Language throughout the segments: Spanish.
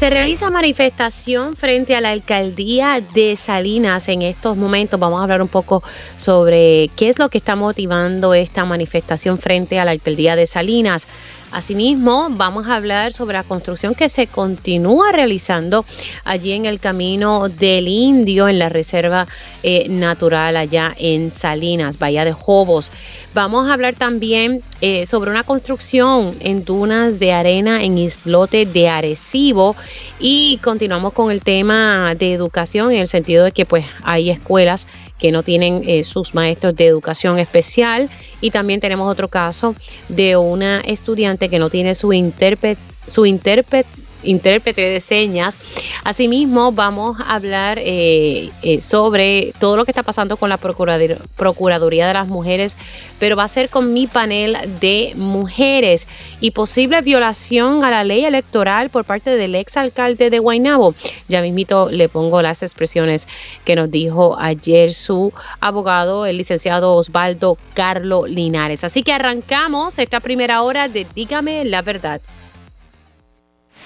Se realiza manifestación frente a la alcaldía de Salinas en estos momentos. Vamos a hablar un poco sobre qué es lo que está motivando esta manifestación frente a la alcaldía de Salinas. Asimismo, vamos a hablar sobre la construcción que se continúa realizando allí en el camino del Indio, en la reserva eh, natural allá en Salinas, Bahía de Jobos. Vamos a hablar también eh, sobre una construcción en dunas de arena en islote de Arecibo y continuamos con el tema de educación en el sentido de que pues hay escuelas que no tienen eh, sus maestros de educación especial. Y también tenemos otro caso de una estudiante que no tiene su intérprete su intérprete intérprete de señas. Asimismo, vamos a hablar eh, eh, sobre todo lo que está pasando con la Procuraduría de las Mujeres, pero va a ser con mi panel de mujeres y posible violación a la ley electoral por parte del ex alcalde de Guaynabo. Ya mismito le pongo las expresiones que nos dijo ayer su abogado, el licenciado Osvaldo Carlo Linares. Así que arrancamos esta primera hora de Dígame la verdad.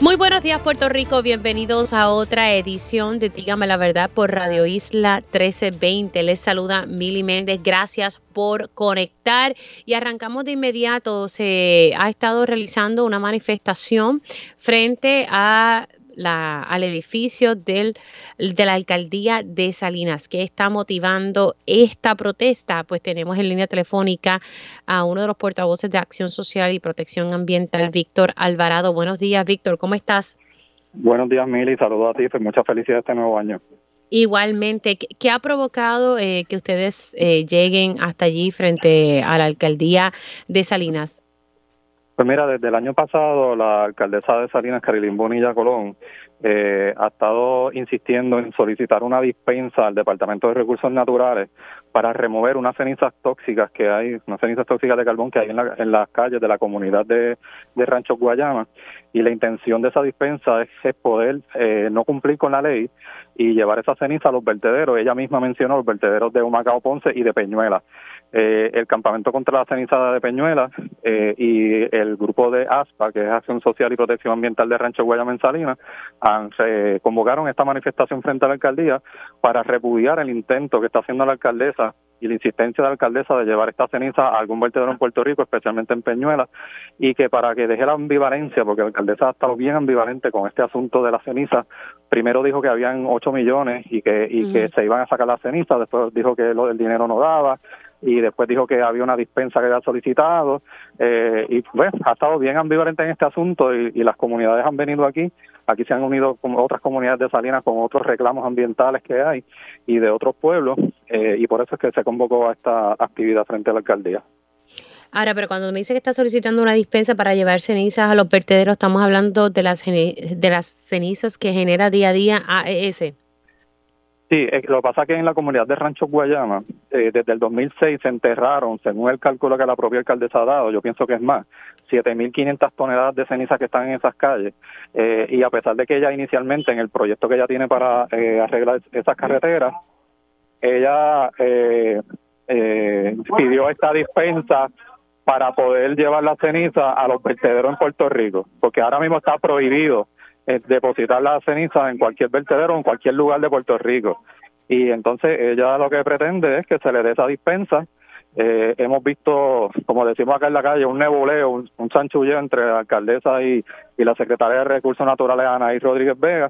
Muy buenos días Puerto Rico, bienvenidos a otra edición de Dígame la Verdad por Radio Isla 1320. Les saluda Mili Méndez, gracias por conectar y arrancamos de inmediato. Se ha estado realizando una manifestación frente a al edificio del, de la alcaldía de Salinas. ¿Qué está motivando esta protesta? Pues tenemos en línea telefónica a uno de los portavoces de Acción Social y Protección Ambiental, Víctor Alvarado. Buenos días, Víctor, ¿cómo estás? Buenos días, Mili, saludos a ti, pues muchas felicidades este nuevo año. Igualmente, ¿qué ha provocado eh, que ustedes eh, lleguen hasta allí frente a la alcaldía de Salinas? Pues mira, desde el año pasado la alcaldesa de Salinas, Carilín Bonilla Colón, eh, ha estado insistiendo en solicitar una dispensa al Departamento de Recursos Naturales para remover unas cenizas tóxicas que hay, unas cenizas tóxicas de carbón que hay en, las calles de la comunidad de, de Rancho Guayama. Y la intención de esa dispensa es, poder eh, no cumplir con la ley y llevar esa ceniza a los vertederos. Ella misma mencionó los vertederos de Humacao Ponce y de Peñuela. Eh, el campamento contra la ceniza de Peñuela eh, y el grupo de ASPA, que es Acción Social y Protección Ambiental de Rancho Guayama en Salinas, han, convocaron esta manifestación frente a la alcaldía para repudiar el intento que está haciendo la alcaldesa y la insistencia de la alcaldesa de llevar esta ceniza a algún vertedero en Puerto Rico, especialmente en Peñuela, y que para que deje la ambivalencia, porque la alcaldesa ha estado bien ambivalente con este asunto de la ceniza, primero dijo que habían 8 millones y que y que se iban a sacar la ceniza, después dijo que lo del dinero no daba, y después dijo que había una dispensa que había solicitado eh, y bueno, ha estado bien ambivalente en este asunto y, las comunidades han venido aquí, aquí se han unido con otras comunidades de Salinas con otros reclamos ambientales que hay y de otros pueblos eh, y por eso es que se convocó a esta actividad frente a la alcaldía. Ahora, pero cuando me dice que está solicitando una dispensa para llevar cenizas a los vertederos, estamos hablando de las, de las cenizas que genera día a día AES. Sí, eh, lo que pasa es que en la comunidad de Rancho Guayama, eh, desde el 2006 se enterraron, según el cálculo que la propia alcaldesa ha dado, yo pienso que es más, 7.500 toneladas de ceniza que están en esas calles. Eh, y a pesar de que ella inicialmente, en el proyecto que ella tiene para arreglar esas carreteras, ella pidió esta dispensa para poder llevar la ceniza a los vertederos en Puerto Rico, porque ahora mismo está prohibido eh, depositar la ceniza en cualquier vertedero en cualquier lugar de Puerto Rico. Y entonces ella lo que pretende es que se le dé esa dispensa. Eh, hemos visto, como decimos acá en la calle, un nebuleo, un, un entre la alcaldesa y, y la secretaria de Recursos Naturales, Anaí Rodríguez Vega.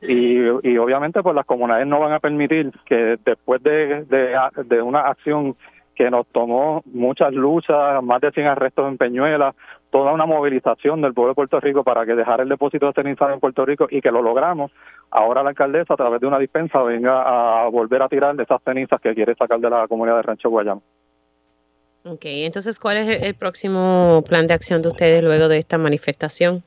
Y, y obviamente pues las comunidades no van a permitir que después de, de, de una acción que nos tomó muchas luchas, más de 100 arrestos en Peñuela, toda una movilización del pueblo de Puerto Rico para que dejara el depósito de ceniza en Puerto Rico y que lo logramos. Ahora la alcaldesa, a través de una dispensa, venga a volver a tirar de esas cenizas que quiere sacar de la comunidad de Rancho Guayama. Ok, entonces, ¿cuál es el próximo plan de acción de ustedes luego de esta manifestación?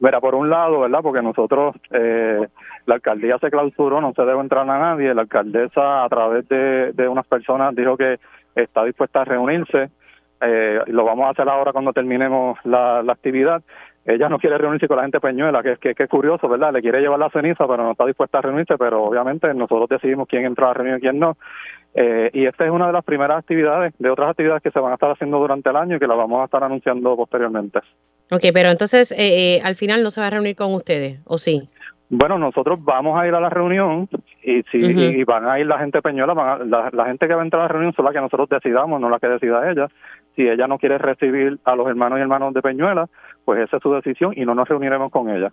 Mira, por un lado, ¿verdad? Porque nosotros, eh, la alcaldía se clausuró, no se debe entrar a nadie. La alcaldesa, a través de, unas personas, dijo que está dispuesta a reunirse. Eh, lo vamos a hacer ahora cuando terminemos la, la actividad ella no quiere reunirse con la gente Peñuela, que, que, que es curioso, ¿verdad? Le quiere llevar la ceniza, pero no está dispuesta a reunirse, pero obviamente nosotros decidimos quién entra a reunión y quién no. Eh, y esta es una de las primeras actividades, de otras actividades que se van a estar haciendo durante el año y que las vamos a estar anunciando posteriormente. Ok, pero entonces eh, eh, al final no se va a reunir con ustedes, ¿o sí? Bueno, nosotros vamos a ir a la reunión y si y van a ir la gente Peñuela, van la, la, gente que va a entrar a la reunión son la que nosotros decidamos, no la que decida ella. Si ella no quiere recibir a los hermanos y hermanos de Peñuela, pues esa es su decisión y no nos reuniremos con ella.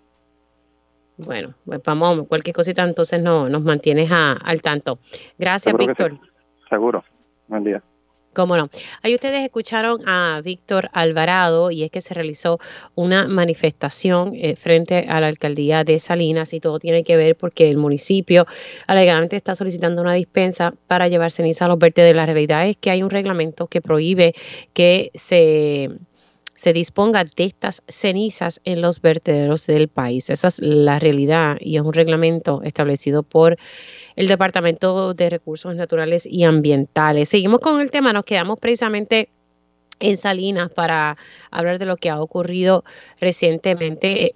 Bueno, pues vamos, cualquier cosita entonces no, nos mantienes al tanto. Gracias, Víctor. Seguro. Buen día. Cómo no. Ahí ustedes escucharon a Víctor Alvarado y es que se realizó una manifestación eh, frente a la alcaldía de Salinas y todo tiene que ver porque el municipio alegadamente está solicitando una dispensa para llevar ceniza a los vertederos. La realidad es que hay un reglamento que prohíbe que se se disponga de estas cenizas en los vertederos del país. Esa es la realidad y es un reglamento establecido por el Departamento de Recursos Naturales y Ambientales. Seguimos con el tema, nos quedamos precisamente en Salinas para hablar de lo que ha ocurrido recientemente.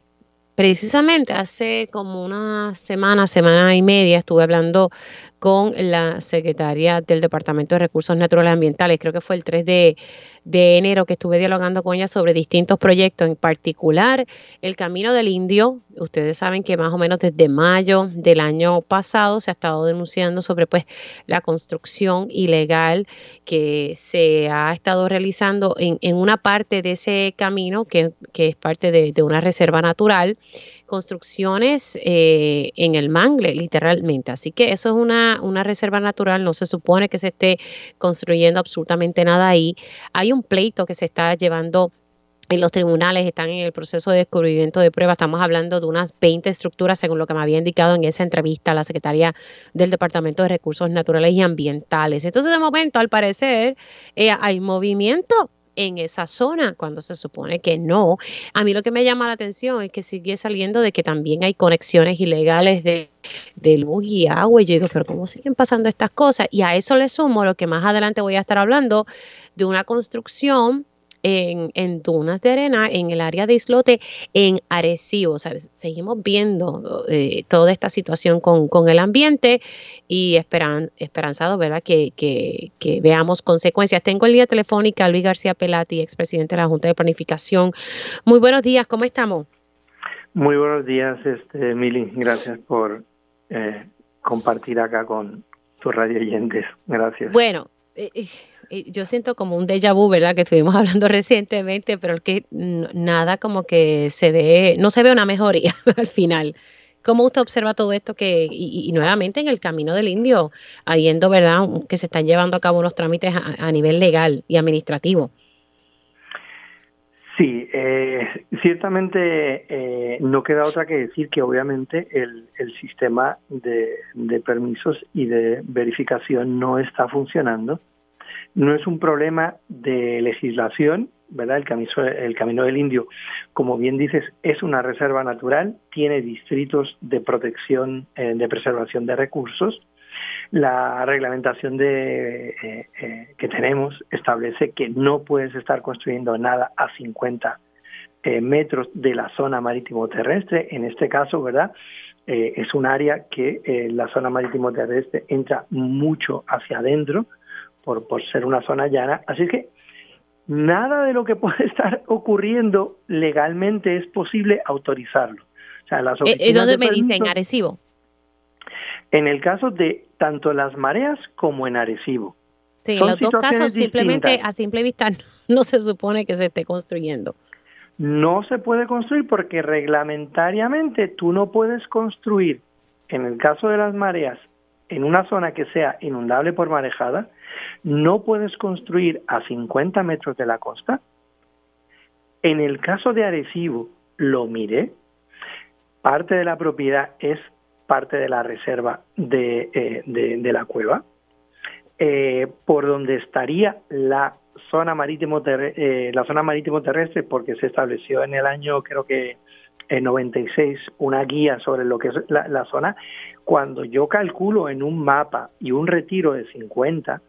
Precisamente hace como una semana, semana y media, estuve hablando con la secretaria del Departamento de Recursos Naturales Ambientales, creo que fue el 3 de, enero que estuve dialogando con ella sobre distintos proyectos, en particular el Camino del Indio. Ustedes saben que más o menos desde mayo del año pasado se ha estado denunciando sobre pues la construcción ilegal que se ha estado realizando en, en una parte de ese camino que, es parte de una reserva natural construcciones eh, en el mangle, literalmente. Así que eso es una, una reserva natural, no se supone que se esté construyendo absolutamente nada ahí. Hay un pleito que se está llevando en los tribunales están en el proceso de descubrimiento de pruebas. Estamos hablando de unas 20 estructuras, según lo que me había indicado en esa entrevista la secretaria del Departamento de Recursos Naturales y Ambientales. Entonces, de momento, al parecer, eh, hay movimiento en esa zona cuando se supone que no. A mí lo que me llama la atención es que sigue saliendo de que también hay conexiones ilegales de, de luz y agua. Y yo digo, pero ¿cómo siguen pasando estas cosas? Y a eso le sumo lo que más adelante voy a estar hablando de una construcción en, en, dunas de arena en el área de islote en Arecibo. Seguimos viendo eh, toda esta situación con, con, el ambiente y esperan, esperanzado, ¿verdad?, que, que, que, veamos consecuencias. Tengo el día telefónica a Luis García Pelati, expresidente de la Junta de Planificación. Muy buenos días, ¿cómo estamos? Muy buenos días, este, Mili. Gracias por eh, compartir acá con tus radio oyentes. Gracias. Bueno, eh, yo siento como un déjà vu, ¿verdad? Que estuvimos hablando recientemente, pero que nada como que se ve, no se ve una mejoría al final. ¿Cómo usted observa todo esto que, y, nuevamente en el camino del indio, habiendo, ¿verdad?, que se están llevando a cabo unos trámites a, nivel legal y administrativo. Sí, eh, ciertamente eh, no queda otra que decir que obviamente el, el sistema de, de permisos y de verificación no está funcionando no es un problema de legislación, ¿verdad? El camino, el camino del Indio, como bien dices, es una reserva natural, tiene distritos de protección, eh, de preservación de recursos. La reglamentación eh, eh, que tenemos establece que no puedes estar construyendo nada a 50 metros de la zona marítimo terrestre. En este caso, ¿verdad? es un área que la zona marítimo terrestre entra mucho hacia adentro, por, por ser una zona llana. Así que nada de lo que puede estar ocurriendo legalmente es posible autorizarlo. O sea, las ¿Y eh, eh, dónde me dicen Arecibo? En el caso de tanto las mareas como en Arecibo. Sí, en los dos casos simplemente a simple vista no se supone que se esté construyendo. No se puede construir porque reglamentariamente tú no puedes construir, en el caso de las mareas, en una zona que sea inundable por marejada, no puedes construir a 50 metros de la costa. En el caso de Arecibo, lo miré, parte de la propiedad es parte de la reserva de, eh, la cueva, eh, por donde estaría la zona marítimo eh, la zona marítimo terrestre porque se estableció en el año creo que en 96 una guía sobre lo que es la zona, cuando yo calculo en un mapa y un retiro de 50,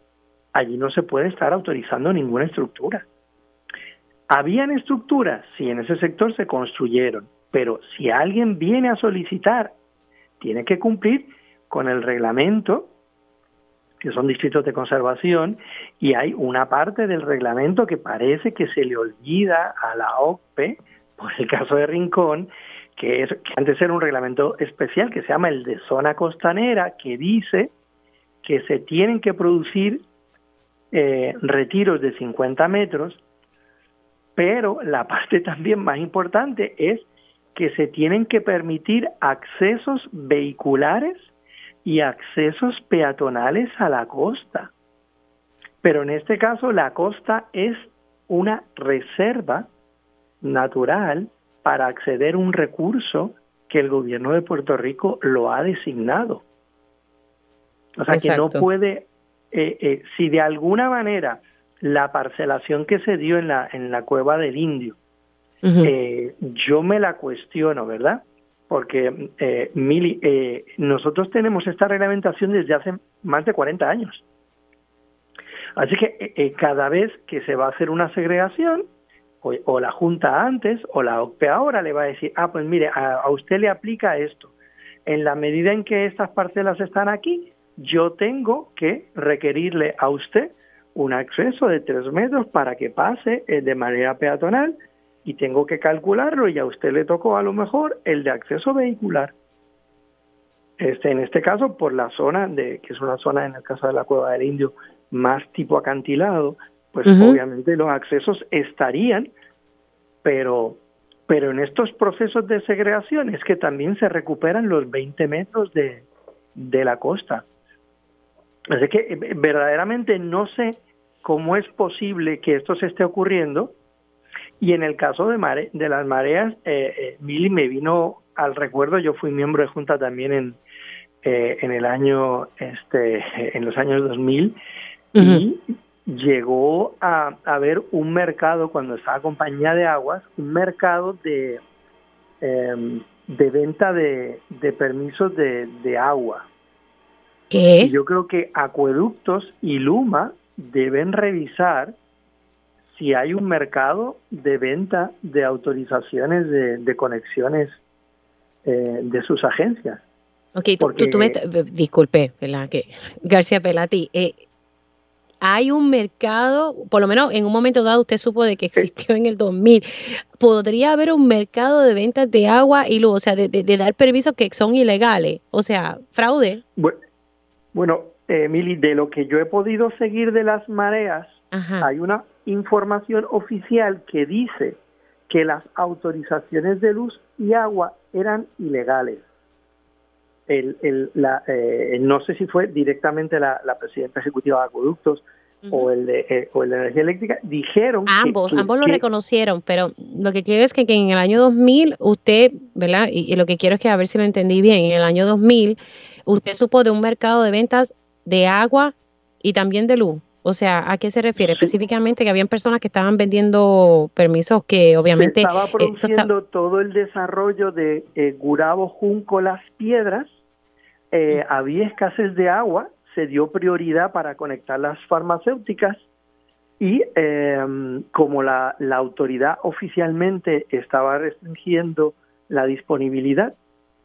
allí no se puede estar autorizando ninguna estructura. Habían estructuras, sí, en ese sector se construyeron, pero si alguien viene a solicitar, tiene que cumplir con el reglamento, que son distritos de conservación, y hay una parte del reglamento que parece que se le olvida a la OCPE, por el caso de Rincón, que, es, que antes era un reglamento especial que se llama el de zona costanera, que dice que se tienen que producir eh, retiros de 50 metros pero la parte también más importante es que se tienen que permitir accesos vehiculares y accesos peatonales a la costa. Pero en este caso la costa es una reserva natural para acceder a un recurso que el gobierno de Puerto Rico lo ha designado. O sea que no puede, eh, eh, si de alguna manera la parcelación que se dio en la, en la cueva del indio. eh, yo me la cuestiono, ¿verdad? Porque, eh, Mili, eh, nosotros tenemos esta reglamentación desde hace más de 40 años. Así que eh, cada vez que se va a hacer una segregación, o, o, la Junta antes, o la OCPE ahora le va a decir, ah, pues mire, a, a usted le aplica esto. En la medida en que estas parcelas están aquí, yo tengo que requerirle a usted un acceso de tres metros para que pase eh, de manera peatonal y tengo que calcularlo y a usted le tocó a lo mejor el de acceso vehicular. Este, en este caso, por la zona de, que es una zona en el caso de la Cueva del Indio, más tipo acantilado, pues uh -huh. obviamente los accesos estarían, pero, pero en estos procesos de segregación es que también se recuperan los 20 metros de, de la costa. Así que eh, verdaderamente no sé cómo es posible que esto se esté ocurriendo. Y en el caso de, mare, de las mareas, eh, eh, Mili me vino al recuerdo, yo fui miembro de Junta también en, eh, en el año, este, en los años 2000, uh -huh. y llegó a haber un mercado, cuando estaba compañía de aguas, un mercado de, eh, de venta de, de permisos de, de agua Yo creo que Acueductos y Luma deben revisar si hay un mercado de venta de autorizaciones de, de conexiones eh, de sus agencias. Ok, Porque, tú, tú me, disculpe, ¿verdad? Que García Pelati, eh, hay un mercado, por lo menos en un momento dado usted supo de que existió en el 2000, podría haber un mercado de ventas de agua y luz, o sea, de, de, de dar permisos que son ilegales, o sea, fraude. Bueno, bueno, eh, Mili, de lo que yo he podido seguir de las mareas, Ajá. hay una información oficial que dice que las autorizaciones de luz y agua eran ilegales. El, el, la, eh, no sé si fue directamente la, la presidenta ejecutiva de acueductos uh -huh. o, el de, eh, o el de energía eléctrica, dijeron ambos, que, ambos que, lo reconocieron, pero lo que quiero es que, que, en el año 2000 usted, ¿verdad? Y, y lo que quiero es que a ver si lo entendí bien, en el año 2000 usted supo de un mercado de ventas de agua y también de luz. O sea, ¿a qué se refiere? Sí. Específicamente que habían personas que estaban vendiendo permisos que obviamente... Se estaba produciendo está... todo el desarrollo de eh, Gurabo, Junco, Las Piedras. Eh. Había escasez de agua, se dio prioridad para conectar las farmacéuticas y eh, como la, la autoridad oficialmente estaba restringiendo la disponibilidad,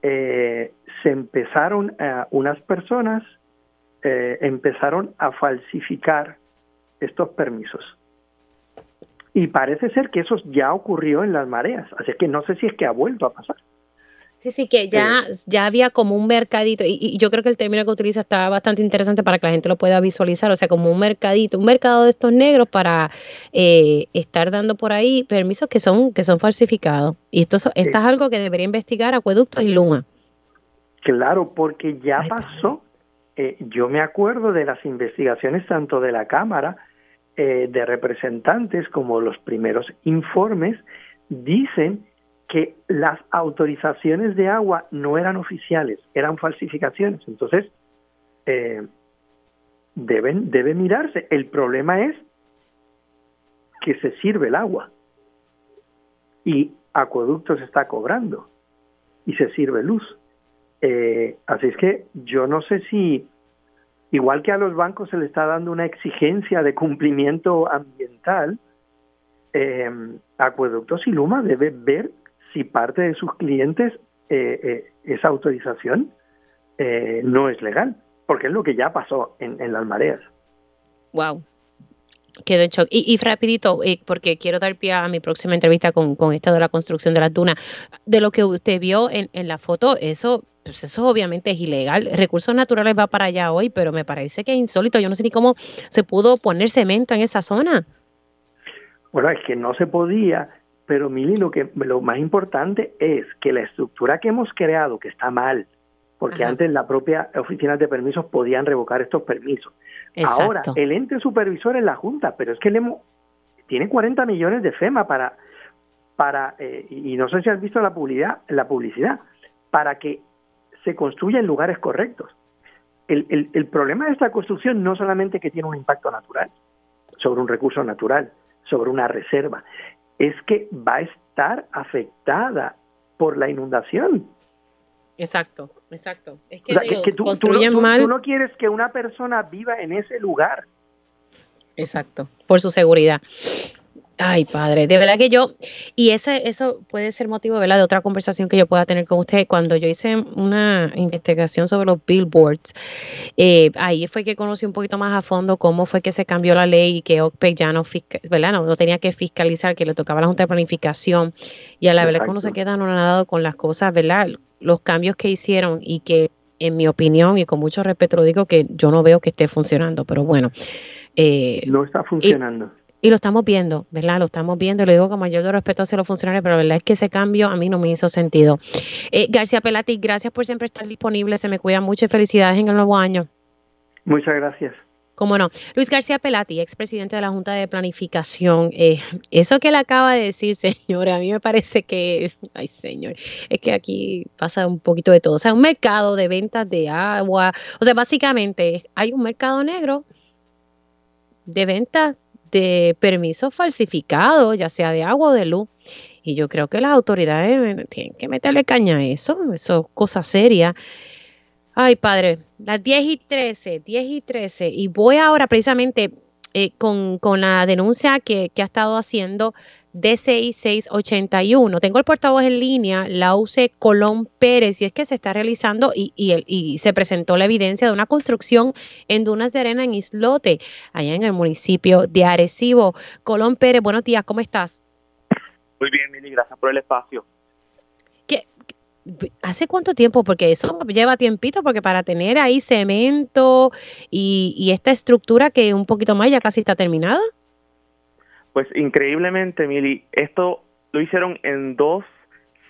eh, se empezaron eh, unas personas eh, empezaron a falsificar estos permisos. Y parece ser que eso ya ocurrió en las mareas, así que no sé si es que ha vuelto a pasar. Sí, sí, que ya, eh, ya había como un mercadito, y, y, yo creo que el término que utiliza está bastante interesante para que la gente lo pueda visualizar, o sea, como un mercadito, un mercado de estos negros para eh, estar dando por ahí permisos que son, que son falsificados. Y esto, esto es algo que debería investigar Acueductos y Luma. Claro, porque ya pasó eh, yo me acuerdo de las investigaciones tanto de la Cámara eh, de Representantes como los primeros informes, dicen que las autorizaciones de agua no eran oficiales, eran falsificaciones. Entonces, eh, deben, debe mirarse. El problema es que se sirve el agua. Y acueducto se está cobrando y se sirve luz. Eh, así es que yo no sé si, igual que a los bancos se le está dando una exigencia de cumplimiento ambiental, eh, Acueductos y Luma debe ver si parte de sus clientes eh, esa autorización no es legal, porque es lo que ya pasó en, en las mareas. Wow, Quedó en shock. Y, rapidito, eh, porque quiero dar pie a mi próxima entrevista con, con esta de la construcción de las dunas. De lo que usted vio en, en la foto, eso pues eso obviamente es ilegal. Recursos Naturales va para allá hoy, pero me parece que es insólito. Yo no sé ni cómo se pudo poner cemento en esa zona. Bueno, es que no se podía, pero Mili, lo, que, lo más importante es que la estructura que hemos creado, que está mal, porque antes la propia oficina de permisos podían revocar estos permisos. Ahora, el ente supervisor es la Junta, pero es que le tiene 40 millones de FEMA para, para eh, y no sé si has visto la publicidad, la publicidad, para que se construya en lugares correctos. El, el, el problema de esta construcción no solamente que tiene un impacto natural, sobre un recurso natural, sobre una reserva, es que va a estar afectada por la inundación. Exacto, exacto. Es que, tú, no quieres que una persona viva en ese lugar. Exacto, por su seguridad. Ay, padre, de verdad que yo, y ese, eso puede ser motivo ¿verdad? de otra conversación que yo pueda tener con usted. Cuando yo hice una investigación sobre los billboards, eh, ahí fue que conocí un poquito más a fondo cómo fue que se cambió la ley y que OPEC ya no, ¿verdad? No, no, tenía que fiscalizar, que le tocaba a la Junta de Planificación. Y a la verdad que uno se queda anonadado con las cosas, ¿verdad? los cambios que hicieron y que en mi opinión y con mucho respeto lo digo que yo no veo que esté funcionando, pero bueno. Eh, no está funcionando. Y, lo estamos viendo, ¿verdad? Lo estamos viendo y lo digo con mayor respeto hacia los funcionarios, pero la verdad es que ese cambio a mí no me hizo sentido. Eh, García Pelati, gracias por siempre estar disponible, se me cuida mucho y felicidades en el nuevo año. Muchas gracias. Cómo no. Luis García Pelati, expresidente de la Junta de Planificación. Eh, eso que él acaba de decir, señor, a mí me parece que, ay, señor, es que aquí pasa un poquito de todo. O sea, un mercado de ventas de agua. O sea, básicamente hay un mercado negro de ventas de permisos falsificados, ya sea de agua o de luz. Y yo creo que las autoridades tienen que meterle caña a eso. Eso es cosa seria. Ay, padre, las 10 y 13, 10 y 13. Y voy ahora precisamente eh, con, la denuncia que, ha estado haciendo DCI 681. Tengo el portavoz en línea, Lause Colón Pérez, y es que se está realizando y, y, se presentó la evidencia de una construcción en dunas de arena en Islote, allá en el municipio de Arecibo. Colón Pérez, buenos días, ¿cómo estás? Muy bien, Mili, gracias por el espacio. ¿Hace cuánto tiempo? Porque eso lleva tiempito, porque para tener ahí cemento y, esta estructura que un poquito más ya casi está terminada. Pues increíblemente, Mili, esto lo hicieron en dos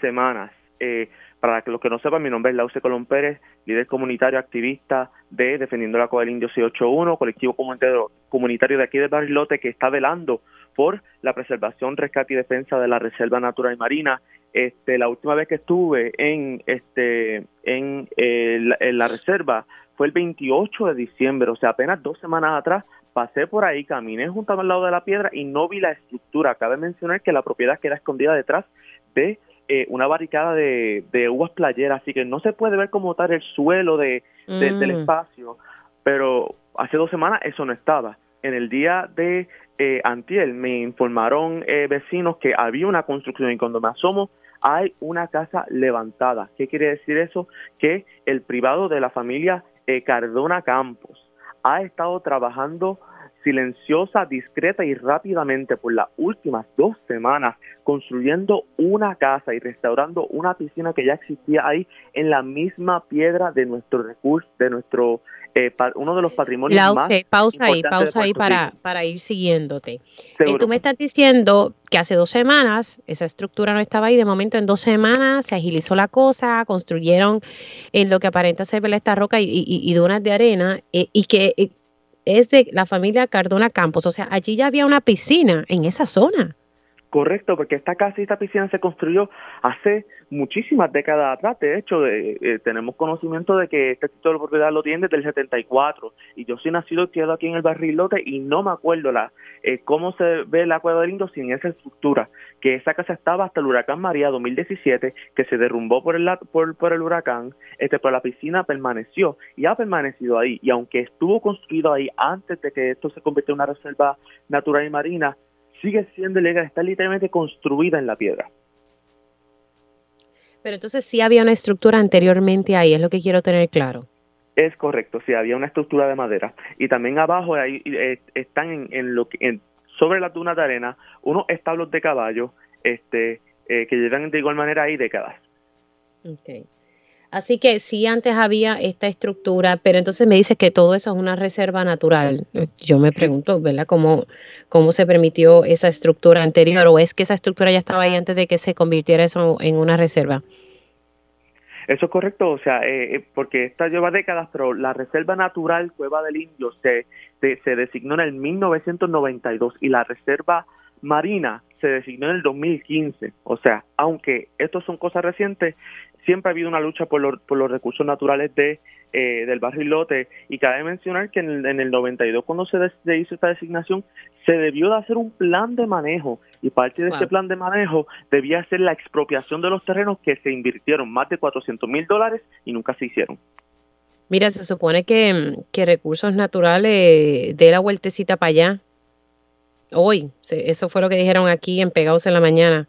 semanas. Eh, para los que no sepan, mi nombre es Lauce Colón Pérez, líder comunitario activista de Defendiendo la Coda del Indio 681, colectivo comunitario, de aquí de Barilote que está velando por la preservación, rescate y defensa de la Reserva Natural y Marina este, la última vez que estuve en, este, en, eh, la, reserva fue el 28 de diciembre, o sea, apenas dos semanas atrás pasé por ahí, caminé junto al lado de la piedra y no vi la estructura. Cabe mencionar que la propiedad queda escondida detrás de eh, una barricada de, de, uvas playeras, así que no se puede ver como tal el suelo de, del mm. espacio, pero hace dos semanas eso no estaba. En el día de eh, Antiel me informaron eh, vecinos que había una construcción y cuando me asomo hay una casa levantada. ¿Qué quiere decir eso? Que el privado de la familia eh, Cardona Campos ha estado trabajando silenciosa, discreta y rápidamente por las últimas dos semanas construyendo una casa y restaurando una piscina que ya existía ahí en la misma piedra de nuestro recurso, de nuestro eh, uno de los patrimonios más pausa ahí, pausa ahí para, para ir siguiéndote. Eh, tú me estás diciendo que hace dos semanas esa estructura no estaba ahí, de momento en dos semanas se agilizó la cosa, construyeron en lo que aparenta ser esta roca y, y, dunas de arena eh, y que es de la familia Cardona Campos, o sea, allí ya había una piscina en esa zona. Correcto, porque esta casa y esta piscina se construyó hace muchísimas décadas atrás. De hecho, eh, tenemos conocimiento de que este título de propiedad lo tiene desde el 74 y yo soy nacido y aquí en el barrilote y no me acuerdo la eh, cómo se ve la cueva del Indo sin esa estructura. Que esa casa estaba hasta el huracán María 2017, que se derrumbó por el por, por el huracán, este, pero la piscina permaneció y ha permanecido ahí. Y aunque estuvo construido ahí antes de que esto se convirtiera en una reserva natural y marina, sigue siendo ilegal, está literalmente construida en la piedra. Pero entonces sí había una estructura anteriormente ahí, es lo que quiero tener claro. Es correcto, sí, había una estructura de madera. Y también abajo ahí, eh, están en, lo que, sobre las dunas de arena unos establos de caballo este, eh, que llevan de igual manera ahí décadas. Okay. Así que sí, antes había esta estructura, pero entonces me dices que todo eso es una reserva natural. Yo me pregunto, ¿verdad? ¿Cómo, cómo se permitió esa estructura anterior o es que esa estructura ya estaba ahí antes de que se convirtiera eso en una reserva? Eso es correcto, o sea, eh, eh, porque esta lleva décadas, pero la Reserva Natural Cueva del Indio se, se, se designó en el 1992 y la Reserva Marina se designó en el 2015. O sea, aunque estos son cosas recientes, siempre ha habido una lucha por, los recursos naturales de eh, del barrilote y cabe mencionar que en el, 92 cuando se, hizo esta designación se debió de hacer un plan de manejo y parte de ese plan de manejo debía ser la expropiación de los terrenos que se invirtieron más de 400 mil dólares y nunca se hicieron. Mira, se supone que, que recursos naturales de la vueltecita para allá. Hoy, eso fue lo que dijeron aquí en Pegados en la Mañana.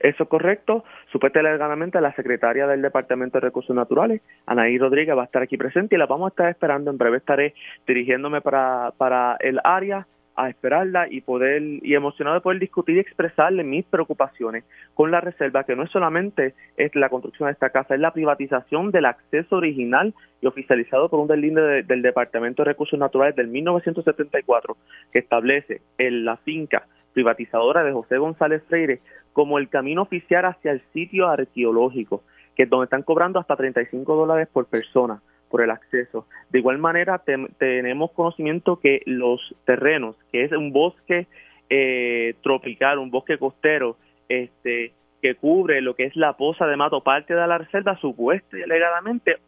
Eso es correcto. Supuestamente la secretaria del Departamento de Recursos Naturales, Anaí Rodríguez, va a estar aquí presente y la vamos a estar esperando. En breve estaré dirigiéndome para, para el área a esperarla y poder y emocionado de poder discutir y expresarle mis preocupaciones con la reserva que no es solamente es la construcción de esta casa es la privatización del acceso original y oficializado por un deslinde del Departamento de Recursos Naturales del 1974 que establece en la finca privatizadora de José González Freire como el camino oficial hacia el sitio arqueológico, que es donde están cobrando hasta 35 dólares por persona por el acceso. De igual manera, tenemos conocimiento que los terrenos, que es un bosque eh, tropical, un bosque costero, este que cubre lo que es la poza de Mato, parte de la reserva, supuesta y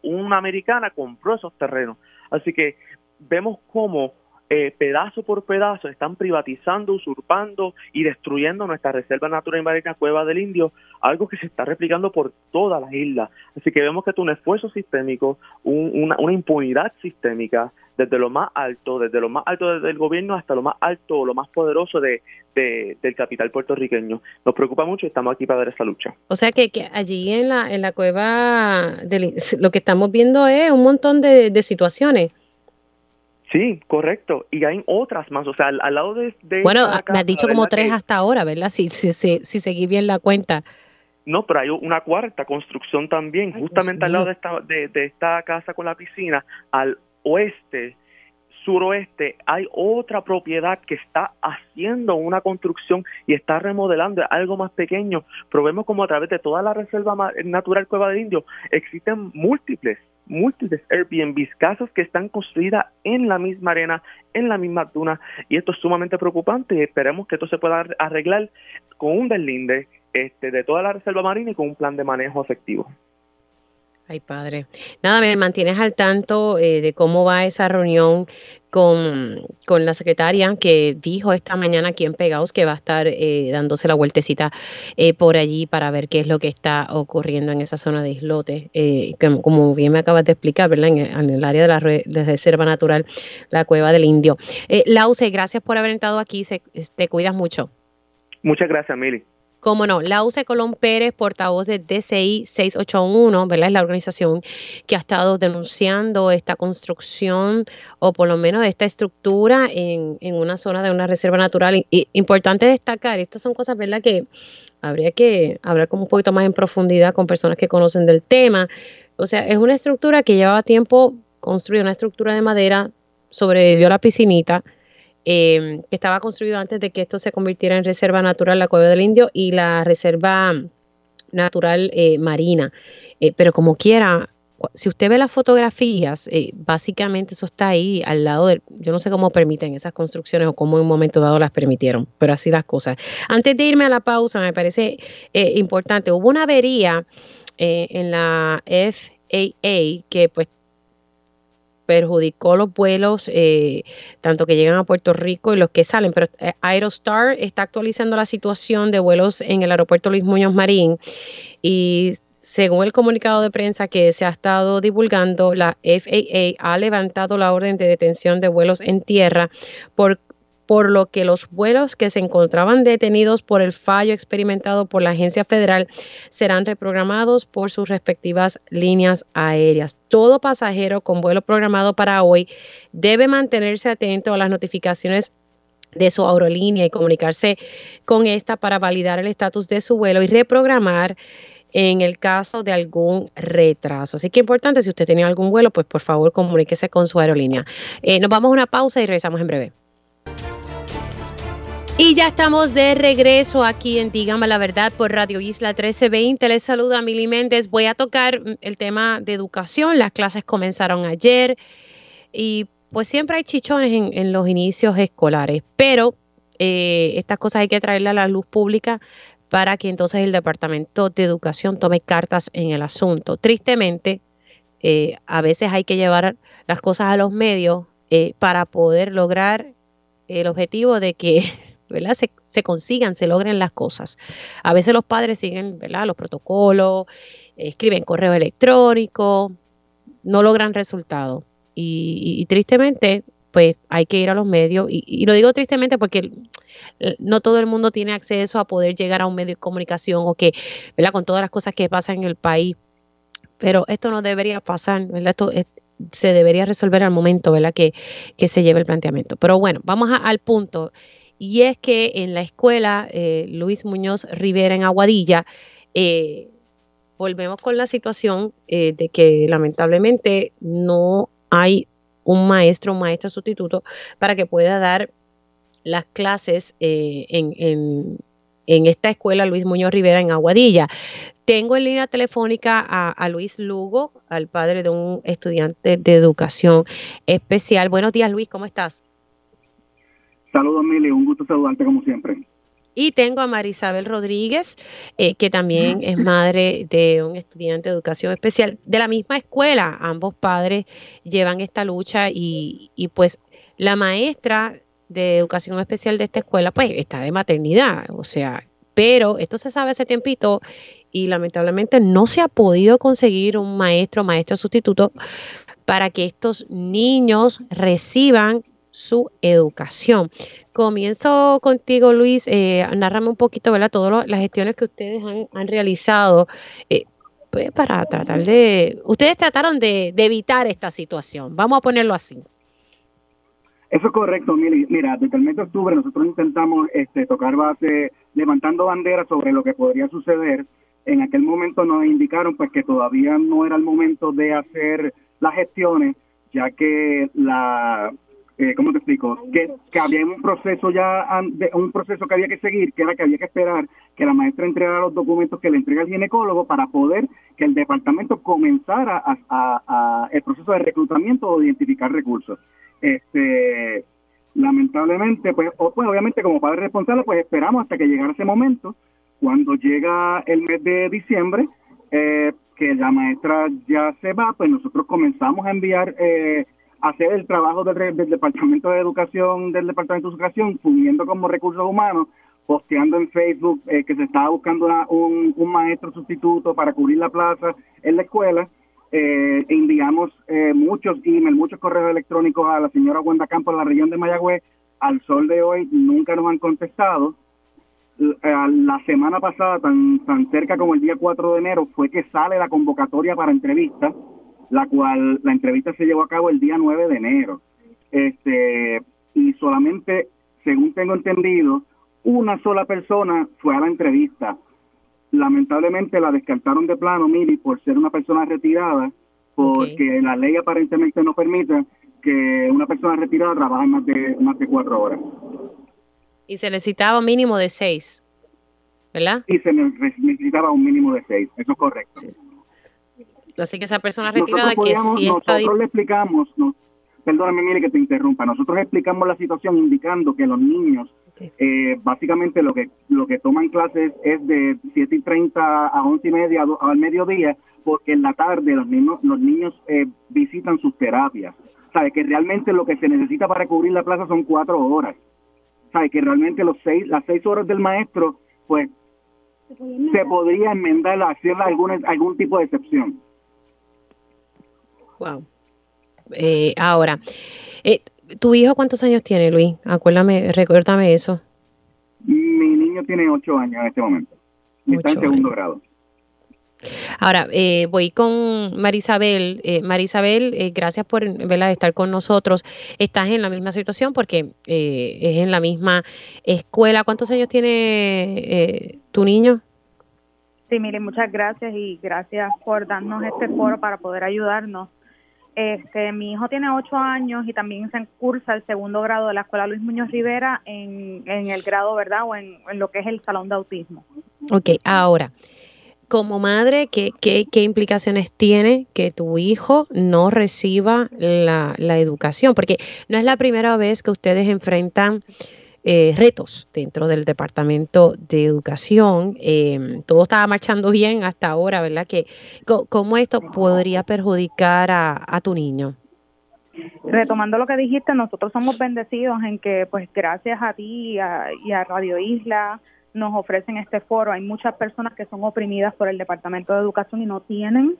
una americana compró esos terrenos. Así que vemos cómo eh, pedazo por pedazo están privatizando, usurpando y destruyendo nuestra reserva natural marina Cueva del Indio, algo que se está replicando por todas las islas. Así que vemos que es un esfuerzo sistémico, una, impunidad sistémica desde lo más alto, desde lo más alto del gobierno hasta lo más alto, lo más poderoso de, del capital puertorriqueño. Nos preocupa mucho y estamos aquí para dar esa lucha. O sea que, allí en la, en la cueva, lo que estamos viendo es un montón de situaciones Sí, correcto. Y hay otras más, o sea, al, lado de... bueno, me has dicho como tres hasta ahora, ¿verdad? Si, si, si, si seguí bien la cuenta. No, pero hay una cuarta construcción también, justamente al lado de esta, de, de esta casa con la piscina, al oeste, suroeste, hay otra propiedad que está haciendo una construcción y está remodelando algo más pequeño. Pero vemos como a través de toda la reserva natural Cueva del Indio existen múltiples múltiples Airbnb, casas que están construidas en la misma arena, en la misma duna, y esto es sumamente preocupante y esperemos que esto se pueda arreglar con un deslinde este, de toda la reserva marina y con un plan de manejo efectivo. Ay, padre. Nada, me mantienes al tanto eh, de cómo va esa reunión con, la secretaria que dijo esta mañana aquí en Pegaos que va a estar eh, dándose la vueltecita eh, por allí para ver qué es lo que está ocurriendo en esa zona de islote. Como, como, bien me acabas de explicar, ¿verdad? En, el área de la Reserva Natural, la Cueva del Indio. Lause, gracias por haber estado aquí. Se, te cuidas mucho. Muchas gracias, Mili. Cómo no, Lause Colón Pérez, portavoz de DCI 681, ¿verdad? Es la organización que ha estado denunciando esta construcción o por lo menos esta estructura en, una zona de una reserva natural. Importante destacar, estas son cosas, ¿verdad? Que habría que hablar como un poquito más en profundidad con personas que conocen del tema. O sea, es una estructura que llevaba tiempo construir, una estructura de madera, sobrevivió la piscinita Em, que estaba construido antes de que esto se convirtiera en reserva natural, la Cueva del Indio, y la reserva natural eh, marina. Eh, pero como quiera, si usted ve las fotografías, eh, básicamente eso está ahí al lado del, yo no sé cómo permiten esas construcciones o cómo en un momento dado las permitieron, pero así las cosas. Antes de irme a la pausa, me parece importante, hubo una avería en la FAA que pues perjudicó los vuelos, tanto que llegan a Puerto Rico y los que salen. Pero Aerostar está actualizando la situación de vuelos en el aeropuerto Luis Muñoz Marín y según el comunicado de prensa que se ha estado divulgando, la FAA ha levantado la orden de detención de vuelos en tierra por, por lo que los vuelos que se encontraban detenidos por el fallo experimentado por la agencia federal serán reprogramados por sus respectivas líneas aéreas. Todo pasajero con vuelo programado para hoy debe mantenerse atento a las notificaciones de su aerolínea y comunicarse con esta para validar el estatus de su vuelo y reprogramar en el caso de algún retraso. Así que importante, si usted tiene algún vuelo, pues por favor comuníquese con su aerolínea. Eh, nos vamos a una pausa y regresamos en breve. Y ya estamos de regreso aquí en Dígame la Verdad por Radio Isla 1320. Les saluda Mili Méndez. Voy a tocar el tema de educación. Las clases comenzaron ayer y pues siempre hay chichones en, los inicios escolares, pero eh, estas cosas hay que traerlas a la luz pública para que entonces el Departamento de Educación tome cartas en el asunto. Tristemente, eh, a veces hay que llevar las cosas a los medios eh, para poder lograr el objetivo de que ¿verdad? Se, consigan, se logren las cosas. A veces los padres siguen los protocolos, escriben correo electrónico, no logran resultados. y, tristemente, pues hay que ir a los medios. Y, lo digo tristemente porque no todo el mundo tiene acceso a poder llegar a un medio de comunicación o que, ¿verdad? Con todas las cosas que pasan en el país. Pero esto no debería pasar, ¿verdad? Esto se debería resolver al momento. Que, que se lleve el planteamiento. Pero bueno, vamos al punto. Y es que en la escuela eh, Luis Muñoz Rivera en Aguadilla, eh, volvemos con la situación eh, de que lamentablemente no hay un maestro, un maestro sustituto, para que pueda dar las clases eh, en, esta escuela Luis Muñoz Rivera en Aguadilla. Tengo en línea telefónica a, Luis Lugo, al padre de un estudiante de educación especial. Buenos días, Luis, ¿cómo estás? Saludos, Mili, un gusto saludarte como siempre. Y tengo a Marisabel Rodríguez, eh, que también es madre de un estudiante de educación especial de la misma escuela. Ambos padres llevan esta lucha y, y pues la maestra de educación especial de esta escuela pues está de maternidad, o sea, pero esto se sabe hace tiempito y lamentablemente no se ha podido conseguir un maestro, maestro sustituto para que estos niños reciban su educación. Comienzo contigo, Luis. Eh, narrame un poquito, ¿verdad? Todas las gestiones que ustedes han, realizado eh, pues para tratar de... Ustedes trataron de, evitar esta situación. Vamos a ponerlo así. Eso es correcto, Mira, desde el mes de octubre nosotros intentamos este, tocar base levantando banderas sobre lo que podría suceder. En aquel momento nos indicaron pues que todavía no era el momento de hacer las gestiones, ya que la eh, ¿cómo te explico? Que, que, había un proceso ya, un proceso que había que seguir, que era que había que esperar que la maestra entregara los documentos que le entrega el ginecólogo para poder que el departamento comenzara a, el proceso de reclutamiento o de identificar recursos. Este, lamentablemente, pues, pues obviamente como padre responsable, pues esperamos hasta que llegara ese momento. Cuando llega el mes de diciembre, eh, que la maestra ya se va, pues nosotros comenzamos a enviar eh, hacer el trabajo del, Departamento de Educación, del Departamento de Educación, fungiendo como recursos humanos, posteando en Facebook eh, que se estaba buscando un, maestro sustituto para cubrir la plaza en la escuela. Eh, enviamos eh, muchos emails, muchos correos electrónicos a la señora Wanda Campos en la región de Mayagüez. Al sol de hoy nunca nos han contestado. La semana pasada, tan, tan cerca como el día 4 de enero, fue que sale la convocatoria para entrevistas la cual la entrevista se llevó a cabo el día 9 de enero. Este, y solamente, según tengo entendido, una sola persona fue a la entrevista. Lamentablemente la descartaron de plano, Mili, por ser una persona retirada, porque la ley aparentemente no permite que una persona retirada trabaje más de, más de cuatro horas. Y se necesitaba un mínimo de seis, ¿verdad? Y se necesitaba un mínimo de seis, eso es correcto. Así que esa persona retirada que sí Nosotros le explicamos, no, perdóname, mire que te interrumpa, nosotros explicamos la situación indicando que los niños eh, básicamente lo que lo que toman clases es de 7 y 30 a 11 y media al mediodía, porque en la tarde los niños, los niños eh, visitan sus terapias. Sabe que realmente lo que se necesita para cubrir la plaza son cuatro horas. Sabe que realmente los seis, las seis horas del maestro, pues se podría enmendar, hacerle algún, algún tipo de excepción. Wow. Eh, ahora, eh, ¿Tu hijo cuántos años tiene, Luis? Acuérdame, recuérdame eso. Mi niño tiene ocho años en este momento. Está en segundo grado. Ahora, eh, voy con Marisabel. Eh, Marisabel, eh, gracias por estar con nosotros. Estás en la misma situación porque eh, es en la misma escuela. ¿Cuántos años tiene tu niño? Sí, mire, muchas gracias y gracias por darnos este foro para poder ayudarnos. Este, mi hijo tiene ocho años y también se cursa el segundo grado de la Escuela Luis Muñoz Rivera en, el grado, ¿verdad? O en, lo que es el salón de autismo. Ok, ahora, como madre, ¿qué, qué, qué implicaciones tiene que tu hijo no reciba la, la educación? Porque no es la primera vez que ustedes enfrentan eh, retos dentro del Departamento de Educación. Eh, todo estaba marchando bien hasta ahora, ¿verdad? Que, ¿Cómo esto podría perjudicar a, tu niño? Retomando lo que dijiste, nosotros somos bendecidos en que, pues gracias a ti y a, Radio Isla, nos ofrecen este foro. Hay muchas personas que son oprimidas por el Departamento de Educación y no tienen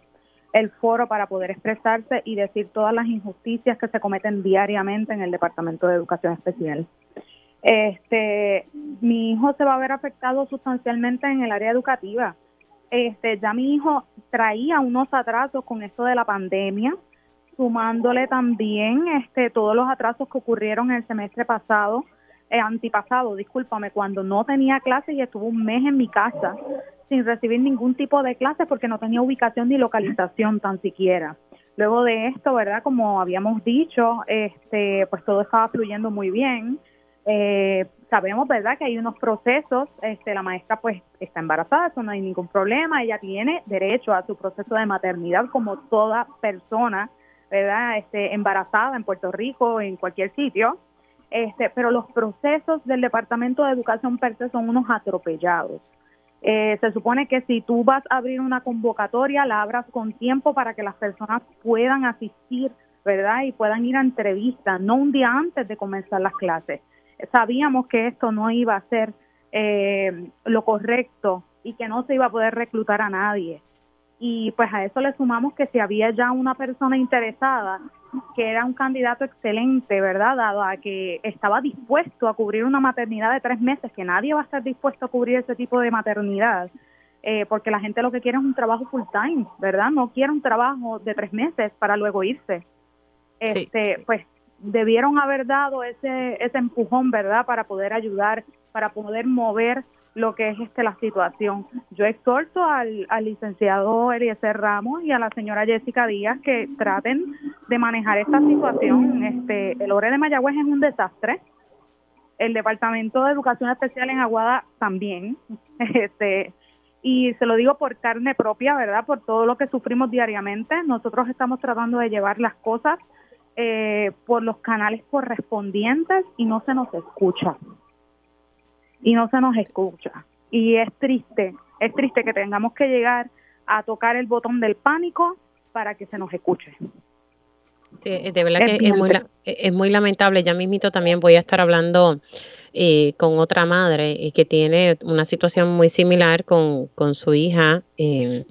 el foro para poder expresarse y decir todas las injusticias que se cometen diariamente en el Departamento de Educación Especial. Este, mi hijo se va a ver afectado sustancialmente en el área educativa. Este, ya mi hijo traía unos atrasos con esto de la pandemia, sumándole también este todos los atrasos que ocurrieron el semestre pasado, eh, antipasado, discúlpame, cuando no tenía clases y estuvo un mes en mi casa sin recibir ningún tipo de clase porque no tenía ubicación ni localización tan siquiera. Luego de esto, ¿verdad? Como habíamos dicho, este, pues todo estaba fluyendo muy bien eh, sabemos, ¿verdad?, que hay unos procesos, este, la maestra pues está embarazada, eso no hay ningún problema, ella tiene derecho a su proceso de maternidad como toda persona, ¿verdad?, este, embarazada en Puerto Rico, o en cualquier sitio, este, pero los procesos del Departamento de Educación per se son unos atropellados. Eh, se supone que si tú vas a abrir una convocatoria, la abras con tiempo para que las personas puedan asistir, ¿verdad? Y puedan ir a entrevistas, no un día antes de comenzar las clases sabíamos que esto no iba a ser eh, lo correcto y que no se iba a poder reclutar a nadie. Y pues a eso le sumamos que si había ya una persona interesada, que era un candidato excelente, ¿verdad? Dado a que estaba dispuesto a cubrir una maternidad de tres meses, que nadie va a estar dispuesto a cubrir ese tipo de maternidad, eh, porque la gente lo que quiere es un trabajo full time, ¿verdad? No quiere un trabajo de tres meses para luego irse. Este, pues debieron haber dado ese, ese empujón, ¿verdad?, para poder ayudar, para poder mover lo que es este la situación. Yo exhorto al, al licenciado Eliezer Ramos y a la señora Jessica Díaz que traten de manejar esta situación. Este, el ORE de Mayagüez es un desastre. El Departamento de Educación Especial en Aguada también. Este, y se lo digo por carne propia, ¿verdad? Por todo lo que sufrimos diariamente. Nosotros estamos tratando de llevar las cosas eh, por los canales correspondientes y no se nos escucha. Y no se nos escucha. Y es triste, es triste que tengamos que llegar a tocar el botón del pánico para que se nos escuche. Sí, de verdad que es muy, es muy lamentable. Ya mismito también voy a estar hablando eh, con otra madre y que tiene una situación muy similar con, con su hija. Eh,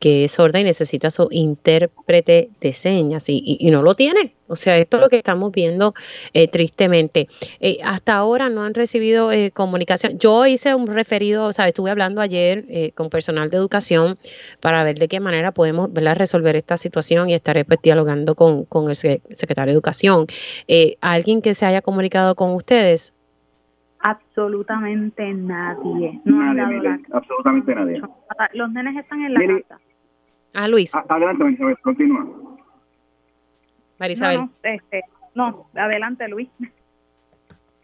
que es sorda y necesita su intérprete de señas y, no lo tiene. O sea, esto es lo que estamos viendo eh, tristemente. Eh, hasta ahora no han recibido eh, comunicación. Yo hice un referido, o sea, estuve hablando ayer con personal de educación para ver de qué manera podemos resolver esta situación y estaré pues, dialogando con, con el secretario de Educación. ¿Alguien que se haya comunicado con ustedes? Absolutamente nadie. nadie, absolutamente nadie. Los nenes están en la casa. Ah, Luis. adelante, Marisabel, continúa. Marisabel. No, este, no, adelante, Luis.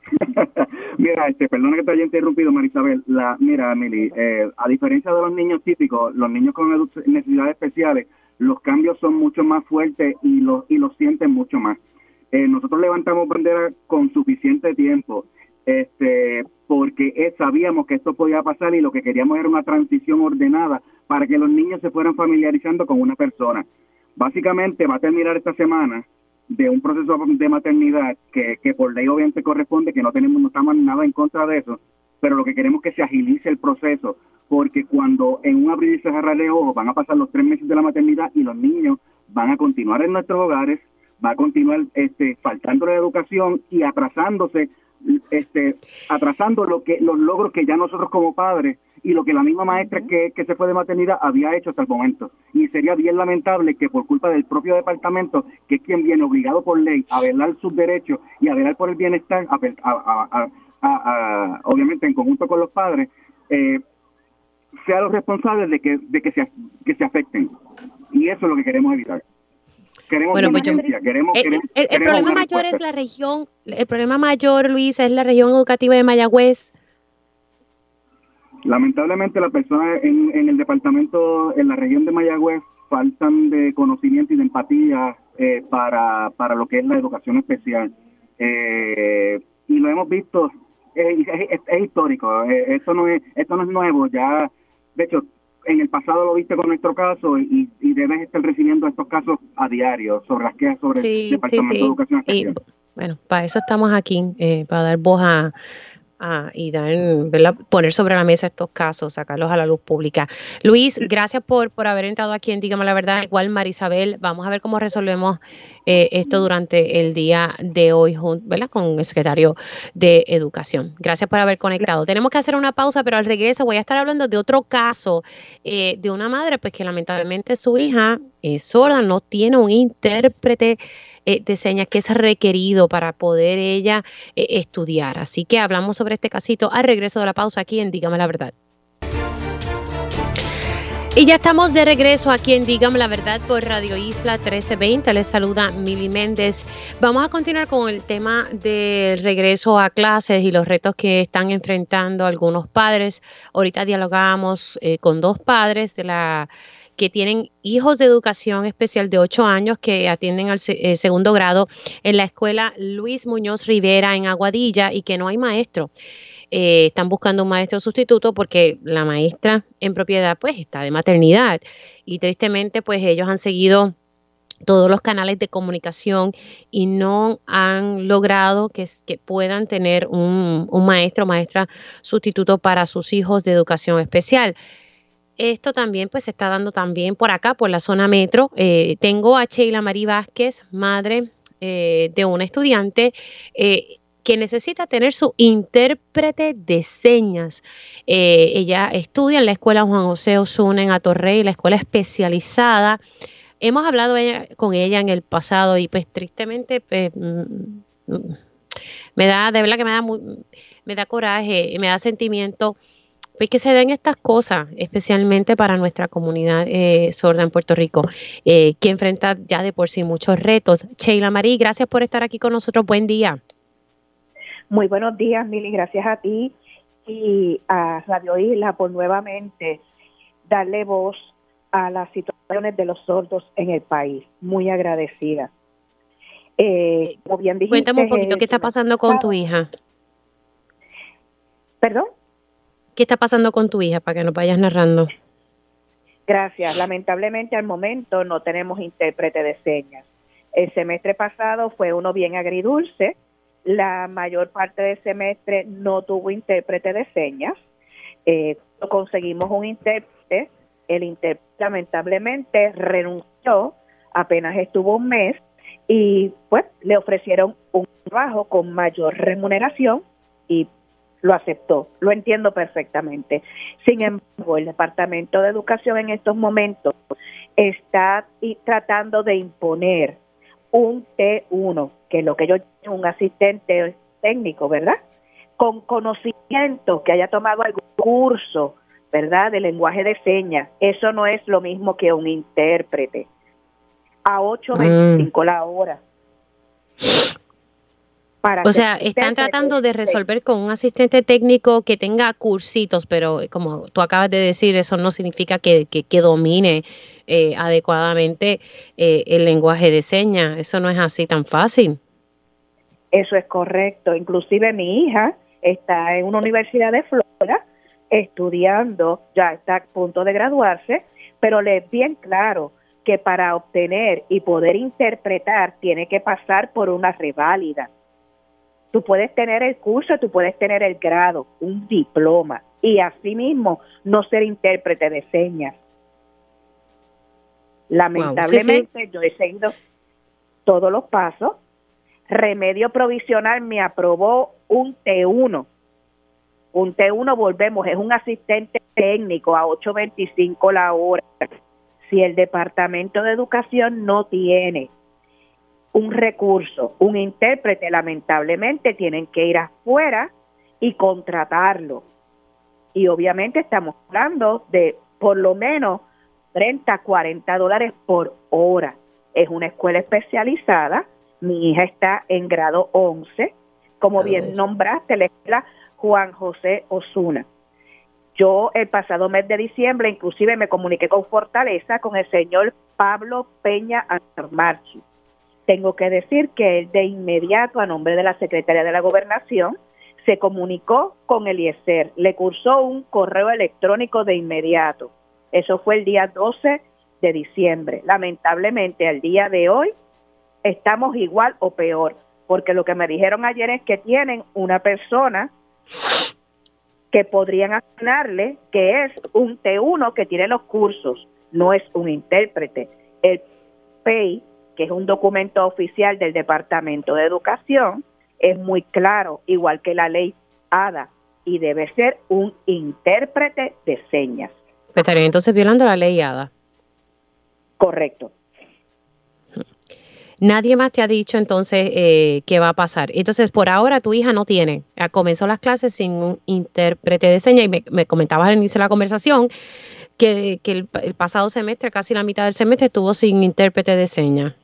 mira, este, perdona que te haya interrumpido, Marisabel. La, mira, Mili, eh, a diferencia de los niños típicos, los niños con necesidades especiales los cambios son mucho más fuertes y los y los sienten mucho más. Eh, nosotros levantamos bandera con suficiente tiempo, este, porque eh, sabíamos que esto podía pasar y lo que queríamos era una transición ordenada para que los niños se fueran familiarizando con una persona. Básicamente va a terminar esta semana de un proceso de maternidad que, que por ley obviamente corresponde, que no tenemos no estamos nada en contra de eso, pero lo que queremos es que se agilice el proceso, porque cuando en un abrir y cerrar de ojos van a pasar los tres meses de la maternidad y los niños van a continuar en nuestros hogares, va a continuar este, faltando la educación y atrasándose, este, atrasando lo que los logros que ya nosotros como padres y lo que la misma maestra que, que se fue de maternidad había hecho hasta el momento. Y sería bien lamentable que por culpa del propio departamento, que es quien viene obligado por ley a velar sus derechos y a velar por el bienestar, a, obviamente en conjunto con los padres, eh, sea los responsables de que, de que, se, que se afecten. Y eso es lo que queremos evitar. Queremos bueno, pues queremos, el, el, problema mayor es la región, el problema mayor, Luis, es la región educativa de Mayagüez. Lamentablemente las personas en, en el departamento, en la región de Mayagüez, faltan de conocimiento y de empatía eh, para, para lo que es la educación especial. Eh, y lo hemos visto, es, es, histórico, eh, esto no es, esto no es nuevo, ya, de hecho, en el pasado lo viste con nuestro caso y, y debes estar recibiendo estos casos a diario sobre las quejas sobre el Departamento de Educación Especial. bueno, para eso estamos aquí, eh, para dar voz a, Ah, y dar, poner sobre la mesa estos casos, sacarlos a la luz pública. Luis, gracias por, por haber entrado aquí en Dígame la Verdad. Igual, Marisabel, vamos a ver cómo resolvemos eh, esto durante el día de hoy ¿verdad? con el secretario de Educación. Gracias por haber conectado. Tenemos que hacer una pausa, pero al regreso voy a estar hablando de otro caso eh, de una madre pues que lamentablemente su hija es sorda, no tiene un intérprete eh, de señas que es requerido para poder ella eh, estudiar. Así que hablamos sobre este casito al regreso de la pausa aquí en Dígame la Verdad. Y ya estamos de regreso aquí en Dígame la Verdad por Radio Isla 1320. Les saluda Mili Méndez. Vamos a continuar con el tema del regreso a clases y los retos que están enfrentando algunos padres. Ahorita dialogamos eh, con dos padres de la que tienen hijos de educación especial de 8 años que atienden al eh, segundo grado en la escuela Luis Muñoz Rivera en Aguadilla y que no hay maestro. Eh, están buscando un maestro sustituto porque la maestra en propiedad pues está de maternidad y tristemente pues ellos han seguido todos los canales de comunicación y no han logrado que, puedan tener un, un maestro o maestra sustituto para sus hijos de educación especial. Esto también pues se está dando también por acá, por la zona metro. Eh, tengo a Sheila Marí Vázquez, madre eh, de una estudiante eh, que necesita tener su intérprete de señas. ella estudia en la escuela Juan José Osuna en Atorrey, la escuela especializada. Hemos hablado con ella en el pasado y pues tristemente pues, mm, mm, me da, de verdad que me da, me da coraje, me da sentimiento pues que se den estas cosas, especialmente para nuestra comunidad eh, sorda en Puerto Rico, eh, que enfrenta ya de por sí muchos retos. Sheila Marí, gracias por estar aquí con nosotros. Buen día. Muy buenos días, Mili. Gracias a ti y a Radio Isla por nuevamente darle voz a las situaciones de los sordos en el país. Muy agradecida. Eh, como bien dijiste, Cuéntame un poquito, ¿qué está pasando con tu hija? ¿Perdón? ¿Qué está pasando con tu hija para que nos vayas narrando? Gracias. Lamentablemente al momento no tenemos intérprete de señas. El semestre pasado fue uno bien agridulce. La mayor parte del semestre no tuvo intérprete de señas. Eh, conseguimos un intérprete. El intérprete lamentablemente renunció, apenas estuvo un mes y pues le ofrecieron un trabajo con mayor remuneración y lo aceptó, lo entiendo perfectamente. Sin embargo, el Departamento de Educación en estos momentos está tratando de imponer un T1, que es lo que yo llamo un asistente técnico, ¿verdad? Con conocimiento, que haya tomado algún curso, ¿verdad? De lenguaje de señas. Eso no es lo mismo que un intérprete. A 8.25 mm. la hora o sea, están tratando de resolver con un asistente técnico que tenga cursitos, pero como tú acabas de decir, eso no significa que, que, domine eh, adecuadamente eh, el lenguaje de señas. Eso no es así tan fácil. Eso es correcto. Inclusive mi hija está en una universidad de Florida estudiando, ya está a punto de graduarse, pero le es bien claro que para obtener y poder interpretar tiene que pasar por una reválida. Tú puedes tener el curso, tú puedes tener el grado, un diploma y asimismo no ser intérprete de señas. Lamentablemente yo he seguido todos los pasos. Remedio provisional me aprobó un T1. Un T1, volvemos, es un asistente técnico a 8.25 la hora. Si el Departamento de Educación no tiene un recurso, un intérprete, lamentablemente tienen que ir afuera y contratarlo. Y obviamente estamos hablando de por lo menos 30, 40 dólares por hora. Es una escuela especializada. Mi hija está en grado 11. Como bien nombraste, la escuela Juan José Osuna. Yo el pasado mes de diciembre inclusive me comuniqué con Fortaleza con el señor Pablo Peña Armarchi tengo que decir que de inmediato, a nombre de la Secretaría de la Gobernación, se comunicó con Eliezer, le cursó un correo electrónico de inmediato. Eso fue el día 12 de diciembre. Lamentablemente, al día de hoy, estamos igual o peor, porque lo que me dijeron ayer es que tienen una persona que podrían asignarle, que es un T1 que tiene los cursos, no es un intérprete. El PEI que es un documento oficial del Departamento de Educación, es muy claro, igual que la ley ADA, y debe ser un intérprete de señas. Pues estaría entonces violando la ley ADA. Correcto. Nadie más te ha dicho entonces eh, qué va a pasar. Entonces, por ahora tu hija no tiene. Comenzó las clases sin un intérprete de señas y me, me comentabas al inicio de la conversación que, el, el, pasado semestre, casi la mitad del semestre, estuvo sin intérprete de señas.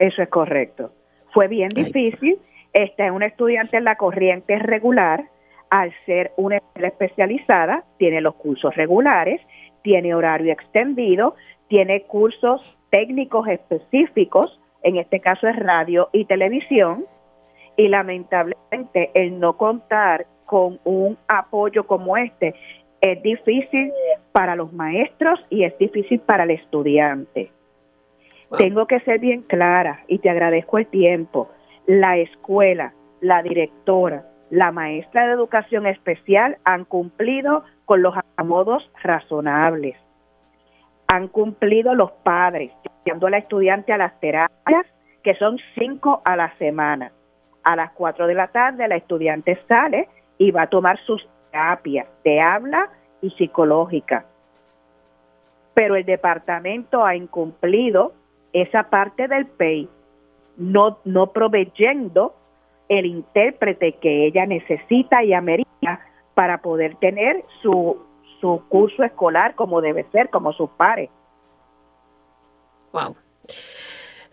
Eso es correcto. Fue bien difícil. Esta es una estudiante en la corriente regular. Al ser una escuela especializada, tiene los cursos regulares, tiene horario extendido, tiene cursos técnicos específicos, en este caso es radio y televisión, y lamentablemente el no contar con un apoyo como este es difícil para los maestros y es difícil para el estudiante. Tengo que ser bien clara y te agradezco el tiempo. La escuela, la directora, la maestra de educación especial han cumplido con los acomodos razonables. Han cumplido los padres, llevando a la estudiante a las terapias, que son cinco a la semana. A las cuatro de la tarde la estudiante sale y va a tomar sus terapias de habla y psicológica. Pero el departamento ha incumplido esa parte del PEI, no, no proveyendo el intérprete que ella necesita y amerita para poder tener su, su curso escolar como debe ser, como sus pares. Wow.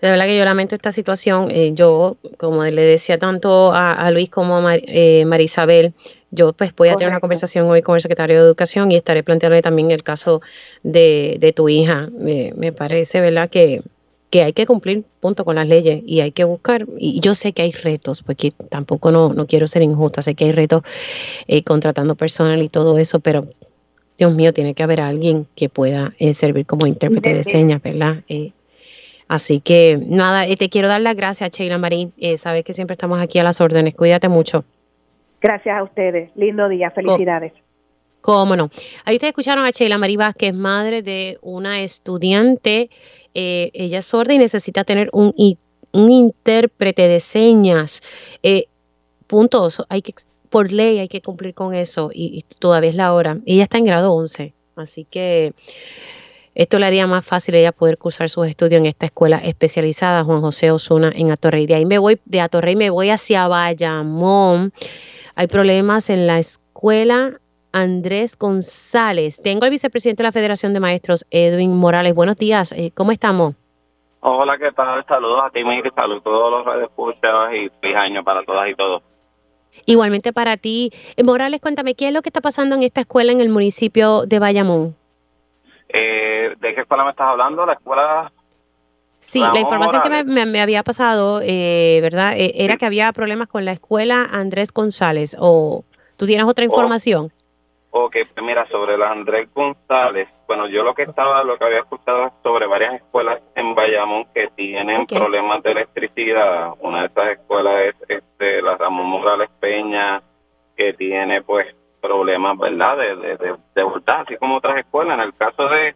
De verdad que yo lamento esta situación. Eh, yo, como le decía tanto a, Luis como a eh, Marisabel, yo pues voy a tener una conversación hoy con el secretario de Educación y estaré planteándole también el caso de, de tu hija. me parece, ¿verdad? Que que hay que cumplir punto con las leyes y hay que buscar, y yo sé que hay retos, porque tampoco no, no quiero ser injusta, sé que hay retos eh, contratando personal y todo eso, pero Dios mío, tiene que haber alguien que pueda eh, servir como intérprete de señas, ¿verdad? Eh, así que nada, te quiero dar las gracias, Sheila Marín, sabes que siempre estamos aquí a las órdenes, cuídate mucho. Gracias a ustedes, lindo día, felicidades. Cómo no. Ahí ustedes escucharon a Sheila Marí Vázquez, madre de una estudiante. Eh, ella es sorda y necesita tener un, un intérprete de señas. Eh. Hay que, por ley hay que cumplir con eso y, todavía es la hora. Ella está en grado 11, así que esto le haría más fácil ella poder cursar sus estudios en esta escuela especializada, Juan José Osuna, en Atorrey. De ahí me voy, de Atorrey me voy hacia Bayamón. Hay problemas en la escuela Andrés González. Tengo al vicepresidente de la Federación de Maestros, Edwin Morales. Buenos días, eh, ¿cómo estamos? Hola, ¿qué tal? Saludos a ti, Miki, saludos a todos los radioescuchas y feliz año para todas y todos. Igualmente para ti. Eh, Morales, cuéntame, ¿qué es lo que está pasando en esta escuela en el municipio de Bayamón? Eh, ¿De qué escuela me estás hablando? La escuela... Sí, la información que me, había pasado, eh, ¿verdad? Eh, era que había problemas con la escuela Andrés González. ¿O tú tienes otra oh. Ok, pues mira, sobre la Andrés González, bueno, yo lo que estaba, lo que había escuchado es sobre varias escuelas en Bayamón que tienen problemas de electricidad. Una de estas escuelas es este, la Ramón Morales Peña, que tiene pues problemas, ¿verdad?, de, de, de, voltaje, así como otras escuelas. En el caso de,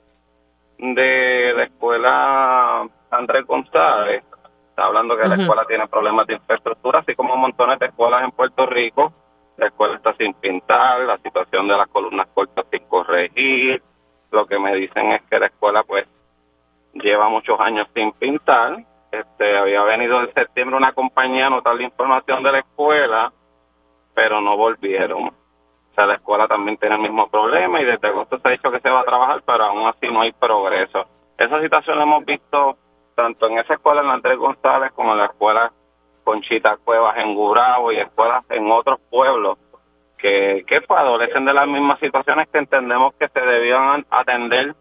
de la escuela Andrés González, está hablando que la escuela tiene problemas de infraestructura, así como montones de escuelas en Puerto Rico la escuela está sin pintar, la situación de las columnas cortas sin corregir. Lo que me dicen es que la escuela pues lleva muchos años sin pintar. Este, había venido en septiembre una compañía a anotar la información de la escuela, pero no volvieron. O sea, la escuela también tiene el mismo problema y desde agosto se ha dicho que se va a trabajar, pero aún así no hay progreso. Esa situación la hemos visto tanto en esa escuela en Andrés González como en la escuela Conchita Cuevas en Gurabo y escuelas en otros pueblos que, que pues, adolecen de las mismas situaciones que entendemos que se debían atender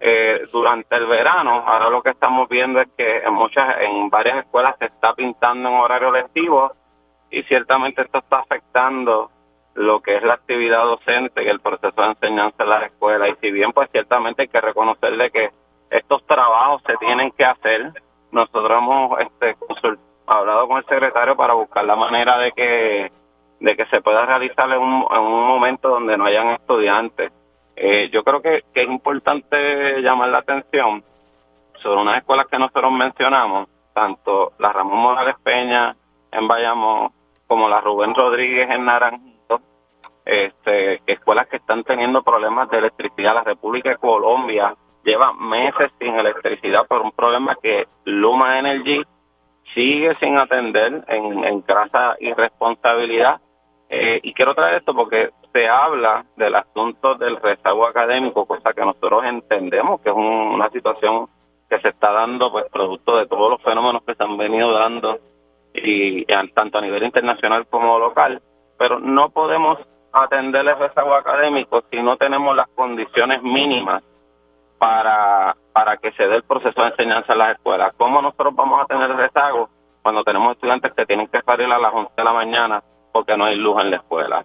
eh, durante el verano. Ahora lo que estamos viendo es que en muchas, en varias escuelas se está pintando en horario lectivo y ciertamente esto está afectando lo que es la actividad docente y el proceso de enseñanza en las escuelas. Y si bien pues ciertamente hay que reconocerle que estos trabajos se tienen que hacer, nosotros hemos este, consultado hablado con el secretario para buscar la manera de que de que se pueda realizar en un, en un momento donde no hayan estudiantes. Eh, yo creo que, que es importante llamar la atención sobre unas escuelas que nosotros mencionamos, tanto la Ramón Morales Peña en Bayamón como la Rubén Rodríguez en Naranjito, este, escuelas que están teniendo problemas de electricidad. La República de Colombia lleva meses sin electricidad por un problema que Luma Energy sigue sin atender en, en grasa irresponsabilidad. Eh, y quiero traer esto porque se habla del asunto del rezago académico, cosa que nosotros entendemos que es una situación que se está dando pues producto de todos los fenómenos que se han venido dando y, tanto a nivel internacional como local, pero no podemos atender el rezago académico si no tenemos las condiciones mínimas para, para que se dé el proceso de enseñanza en las escuelas. ¿Cómo nosotros vamos a tener rezago cuando tenemos estudiantes que tienen que salir a las 11 de la mañana porque no hay luz en la escuela,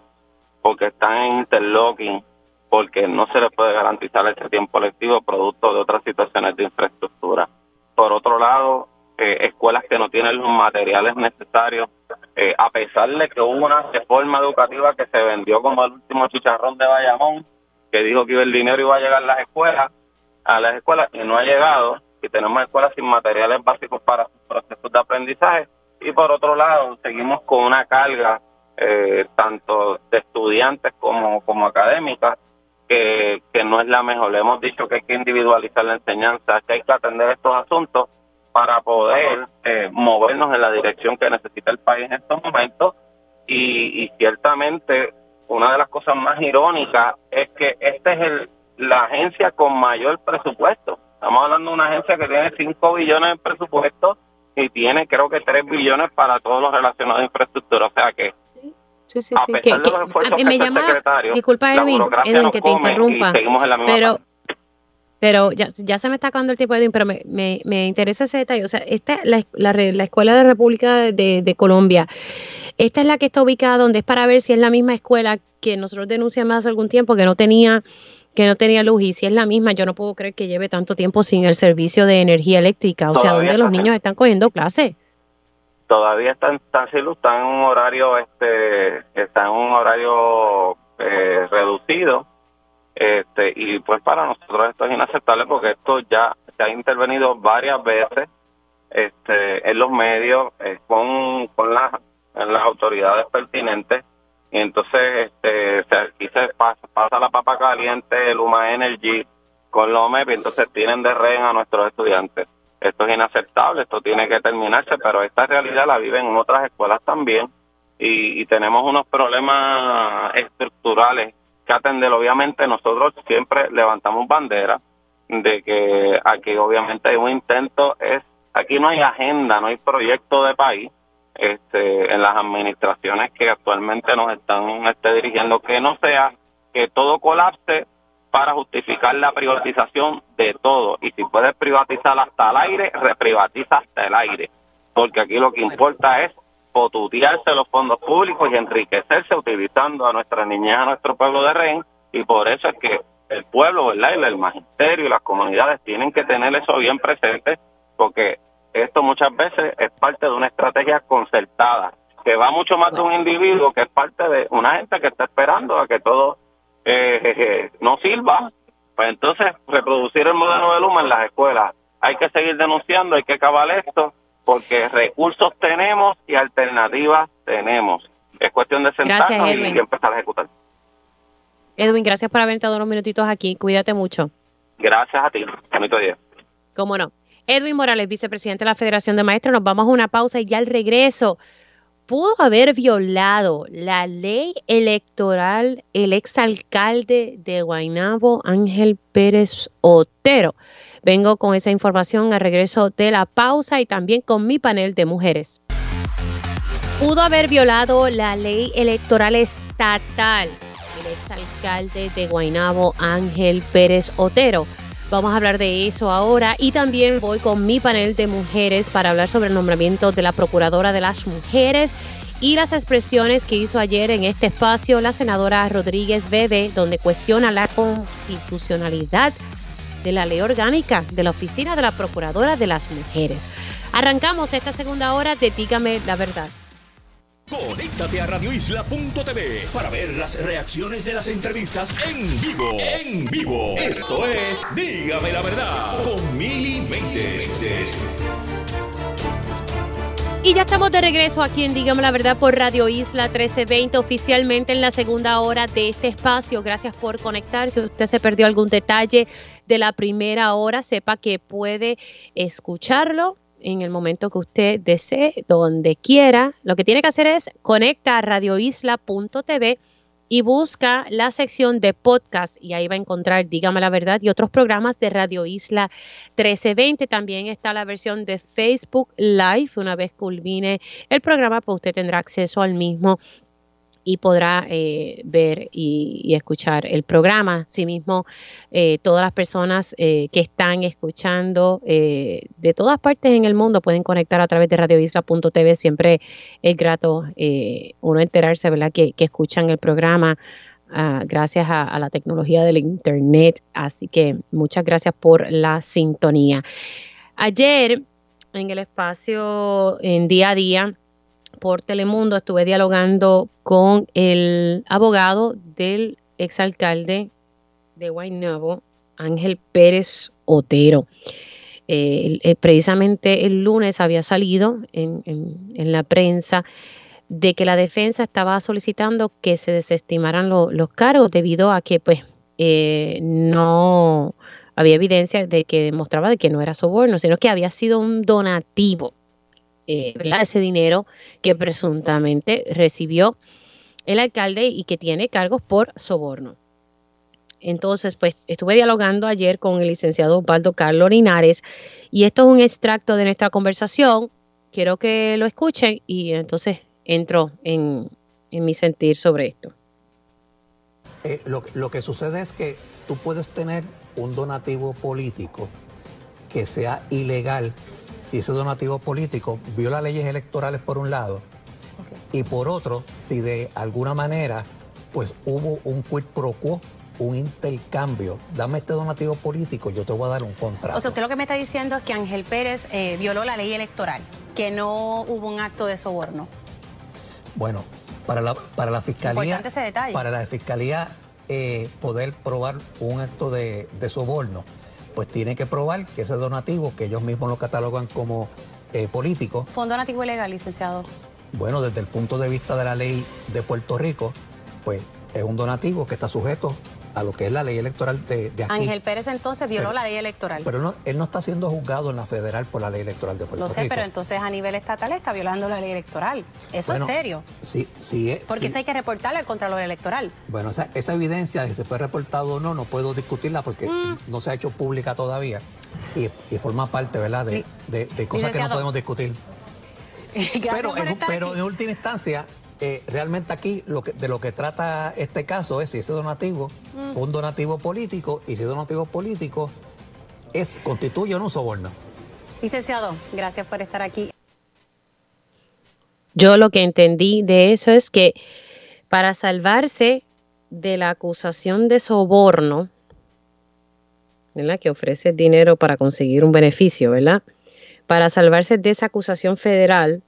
porque están en interlocking, porque no se les puede garantizar ese tiempo lectivo producto de otras situaciones de infraestructura? Por otro lado, eh, escuelas que no tienen los materiales necesarios, eh, a pesar de que hubo una reforma educativa que se vendió como el último chicharrón de Bayamón, que dijo que el dinero iba a llegar a las escuelas, a las escuelas y no ha llegado y tenemos escuelas sin materiales básicos para sus procesos de aprendizaje y por otro lado seguimos con una carga eh, tanto de estudiantes como, como académicas que, que no es la mejor. Le hemos dicho que hay que individualizar la enseñanza, que hay que atender estos asuntos para poder eh, movernos en la dirección que necesita el país en estos momentos y, y ciertamente una de las cosas más irónicas es que esta es el, la agencia con mayor presupuesto. Estamos hablando de una agencia que tiene 5 billones de presupuesto y tiene creo que 3 billones para todos los relacionados a infraestructura. O sea que Sí, sí, sí. Que, que, me llama, disculpa Edwin, Edwin que te interrumpa, pero, pero ya, ya se me está acabando el tiempo, Edwin, pero me, me, me interesa ese detalle. O sea, esta la, la, la Escuela de República de, de, Colombia, esta es la que está ubicada donde es para ver si es la misma escuela que nosotros denunciamos hace algún tiempo que no tenía que no tenía luz y si es la misma, yo no puedo creer que lleve tanto tiempo sin el servicio de energía eléctrica. O sea, ¿dónde los niños están cogiendo clases? Todavía están, están sin luz, están en un horario, este, están en un horario eh, reducido. Este, y pues para nosotros esto es inaceptable porque esto ya se ha intervenido varias veces este, en los medios eh, con, con las, las autoridades pertinentes y entonces este aquí se pasa, la papa caliente Luma Energy con los MEP y entonces tienen de rehén a nuestros estudiantes. Esto es inaceptable esto tiene que terminarse pero esta realidad la viven en otras escuelas también y, tenemos unos problemas estructurales que atender. Obviamente nosotros siempre levantamos bandera de que aquí obviamente hay un intento es aquí no hay agenda, no hay proyecto de país este, en las administraciones que actualmente nos están este, dirigiendo, que no sea que todo colapse para justificar la privatización de todo. Y si puedes privatizar hasta el aire, reprivatiza hasta el aire. Porque aquí lo que importa es potutearse los fondos públicos y enriquecerse utilizando a nuestra niñez, a nuestro pueblo de rehén. Y por eso es que el pueblo, ¿verdad? Y el magisterio y las comunidades tienen que tener eso bien presente, porque esto muchas veces es parte de una estrategia concertada, que va mucho más de un individuo que es parte de una gente que está esperando a que todo eh, no sirva, pues entonces reproducir el modelo de Luma en las escuelas. Hay que seguir denunciando, hay que acabar esto, porque recursos tenemos y alternativas tenemos. Es cuestión de sentarnos y empezar a ejecutar. Edwin, gracias por haber estado unos minutitos aquí. Cuídate mucho. Gracias a ti. Bonito día. Cómo no. Edwin Morales, vicepresidente de la Federación de Maestros. Nos vamos a una pausa y ya al regreso pudo haber violado la ley electoral el exalcalde de Guaynabo, Ángel Pérez Otero. Vengo con esa información al regreso de la pausa y también con mi panel de mujeres. Pudo haber violado la ley electoral estatal el exalcalde de Guaynabo, Ángel Pérez Otero. Vamos a hablar de eso ahora y también voy con mi panel de mujeres para hablar sobre el nombramiento de la Procuradora de las Mujeres y las expresiones que hizo ayer en este espacio la senadora Rodríguez Bebe, donde cuestiona la constitucionalidad de la ley orgánica de la Oficina de la Procuradora de las Mujeres. Arrancamos esta segunda hora de Dígame la Verdad. Conéctate a radioisla.tv para ver las reacciones de las entrevistas en vivo. En vivo. Esto es Dígame la verdad con Mili Méndez. Y ya estamos de regreso aquí en Dígame la Verdad por Radio Isla 1320, oficialmente en la segunda hora de este espacio. Gracias por conectar. Si usted se perdió algún detalle de la primera hora, sepa que puede escucharlo en el momento que usted desee, donde quiera. Lo que tiene que hacer es conecta a radioisla.tv y busca la sección de podcast y ahí va a encontrar Dígame la Verdad y otros programas de Radio Isla 1320. También está la versión de Facebook Live. Una vez culmine el programa, pues usted tendrá acceso al mismo y podrá eh, ver y, escuchar el programa. Asimismo, eh, todas las personas eh, que están escuchando de todas partes en el mundo pueden conectar a través de radioisla.tv. Siempre es grato uno enterarse, ¿verdad?, que, escuchan el programa. Ah, gracias a, la tecnología del Internet. Así que muchas gracias por la sintonía. Ayer, en el espacio en día a día, por Telemundo estuve dialogando con el abogado del exalcalde de Guaynabo, Ángel Pérez Otero. Eh, eh, precisamente el lunes había salido en, la prensa de que la defensa estaba solicitando que se desestimaran los cargos debido a que pues eh, no había evidencia de que demostraba de que no era soborno, sino que había sido un donativo eh, ese dinero que presuntamente recibió el alcalde y que tiene cargos por soborno. Entonces, pues estuve dialogando ayer con el licenciado Osvaldo Carlos Linares y esto es un extracto de nuestra conversación. Quiero que lo escuchen y entonces entro en, mi sentir sobre esto. Eh, lo que sucede es que tú puedes tener un donativo político que sea ilegal si ese donativo político viola leyes electorales por un lado y por otro, si de alguna manera pues hubo un quid pro quo, un intercambio, dame este donativo político, yo te voy a dar un contrato. O sea, usted lo que me está diciendo es que Ángel Pérez eh, violó la ley electoral, que no hubo un acto de soborno. Bueno, para la, para la fiscalía, para la fiscalía eh, poder probar un acto de, de soborno, pues tiene que probar que ese donativo, que ellos mismos lo catalogan como eh, político. ¿Fue un donativo ilegal, licenciado? Bueno, desde el punto de vista de la ley de Puerto Rico, pues es un donativo que está sujeto a lo que es la ley electoral de, aquí. Ángel Pérez entonces violó la ley electoral. Pero no, él no está siendo juzgado en la federal por la ley electoral de Puerto Rico. No sé, pero entonces a nivel estatal está violando la ley electoral. Eso es serio. Sí, sí. Es, Porque eso hay que reportarle al Contralor Electoral. Bueno, esa, esa evidencia, si se fue reportado o no, no puedo discutirla porque mm. no se ha hecho pública todavía y, forma parte, ¿verdad?, de, de, cosas que no podemos discutir. pero, pero en última instancia, eh, realmente aquí lo que, de lo que trata este caso es si ese donativo mm. fue un donativo político y si ese donativo político es constituye o no un soborno. Licenciado, gracias por estar aquí. Yo lo que entendí de eso es que para salvarse de la acusación de soborno, ¿verdad? que ofrece dinero para conseguir un beneficio, ¿verdad? Para salvarse de esa acusación federal,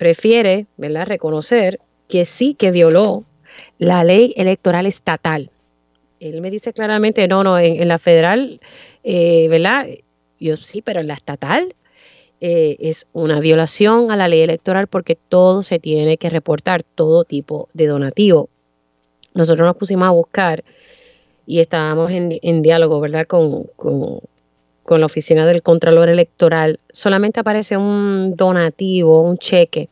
prefiere ¿verdad? reconocer que sí que violó la ley electoral estatal. Él me dice claramente, no, no, en, la federal, eh, ¿verdad? Yo sí, pero en la estatal eh, es una violación a la ley electoral porque todo se tiene que reportar, todo tipo de donativo. Nosotros nos pusimos a buscar y estábamos en, diálogo, ¿verdad? Con, con, con la oficina del Contralor Electoral, solamente aparece un donativo, un cheque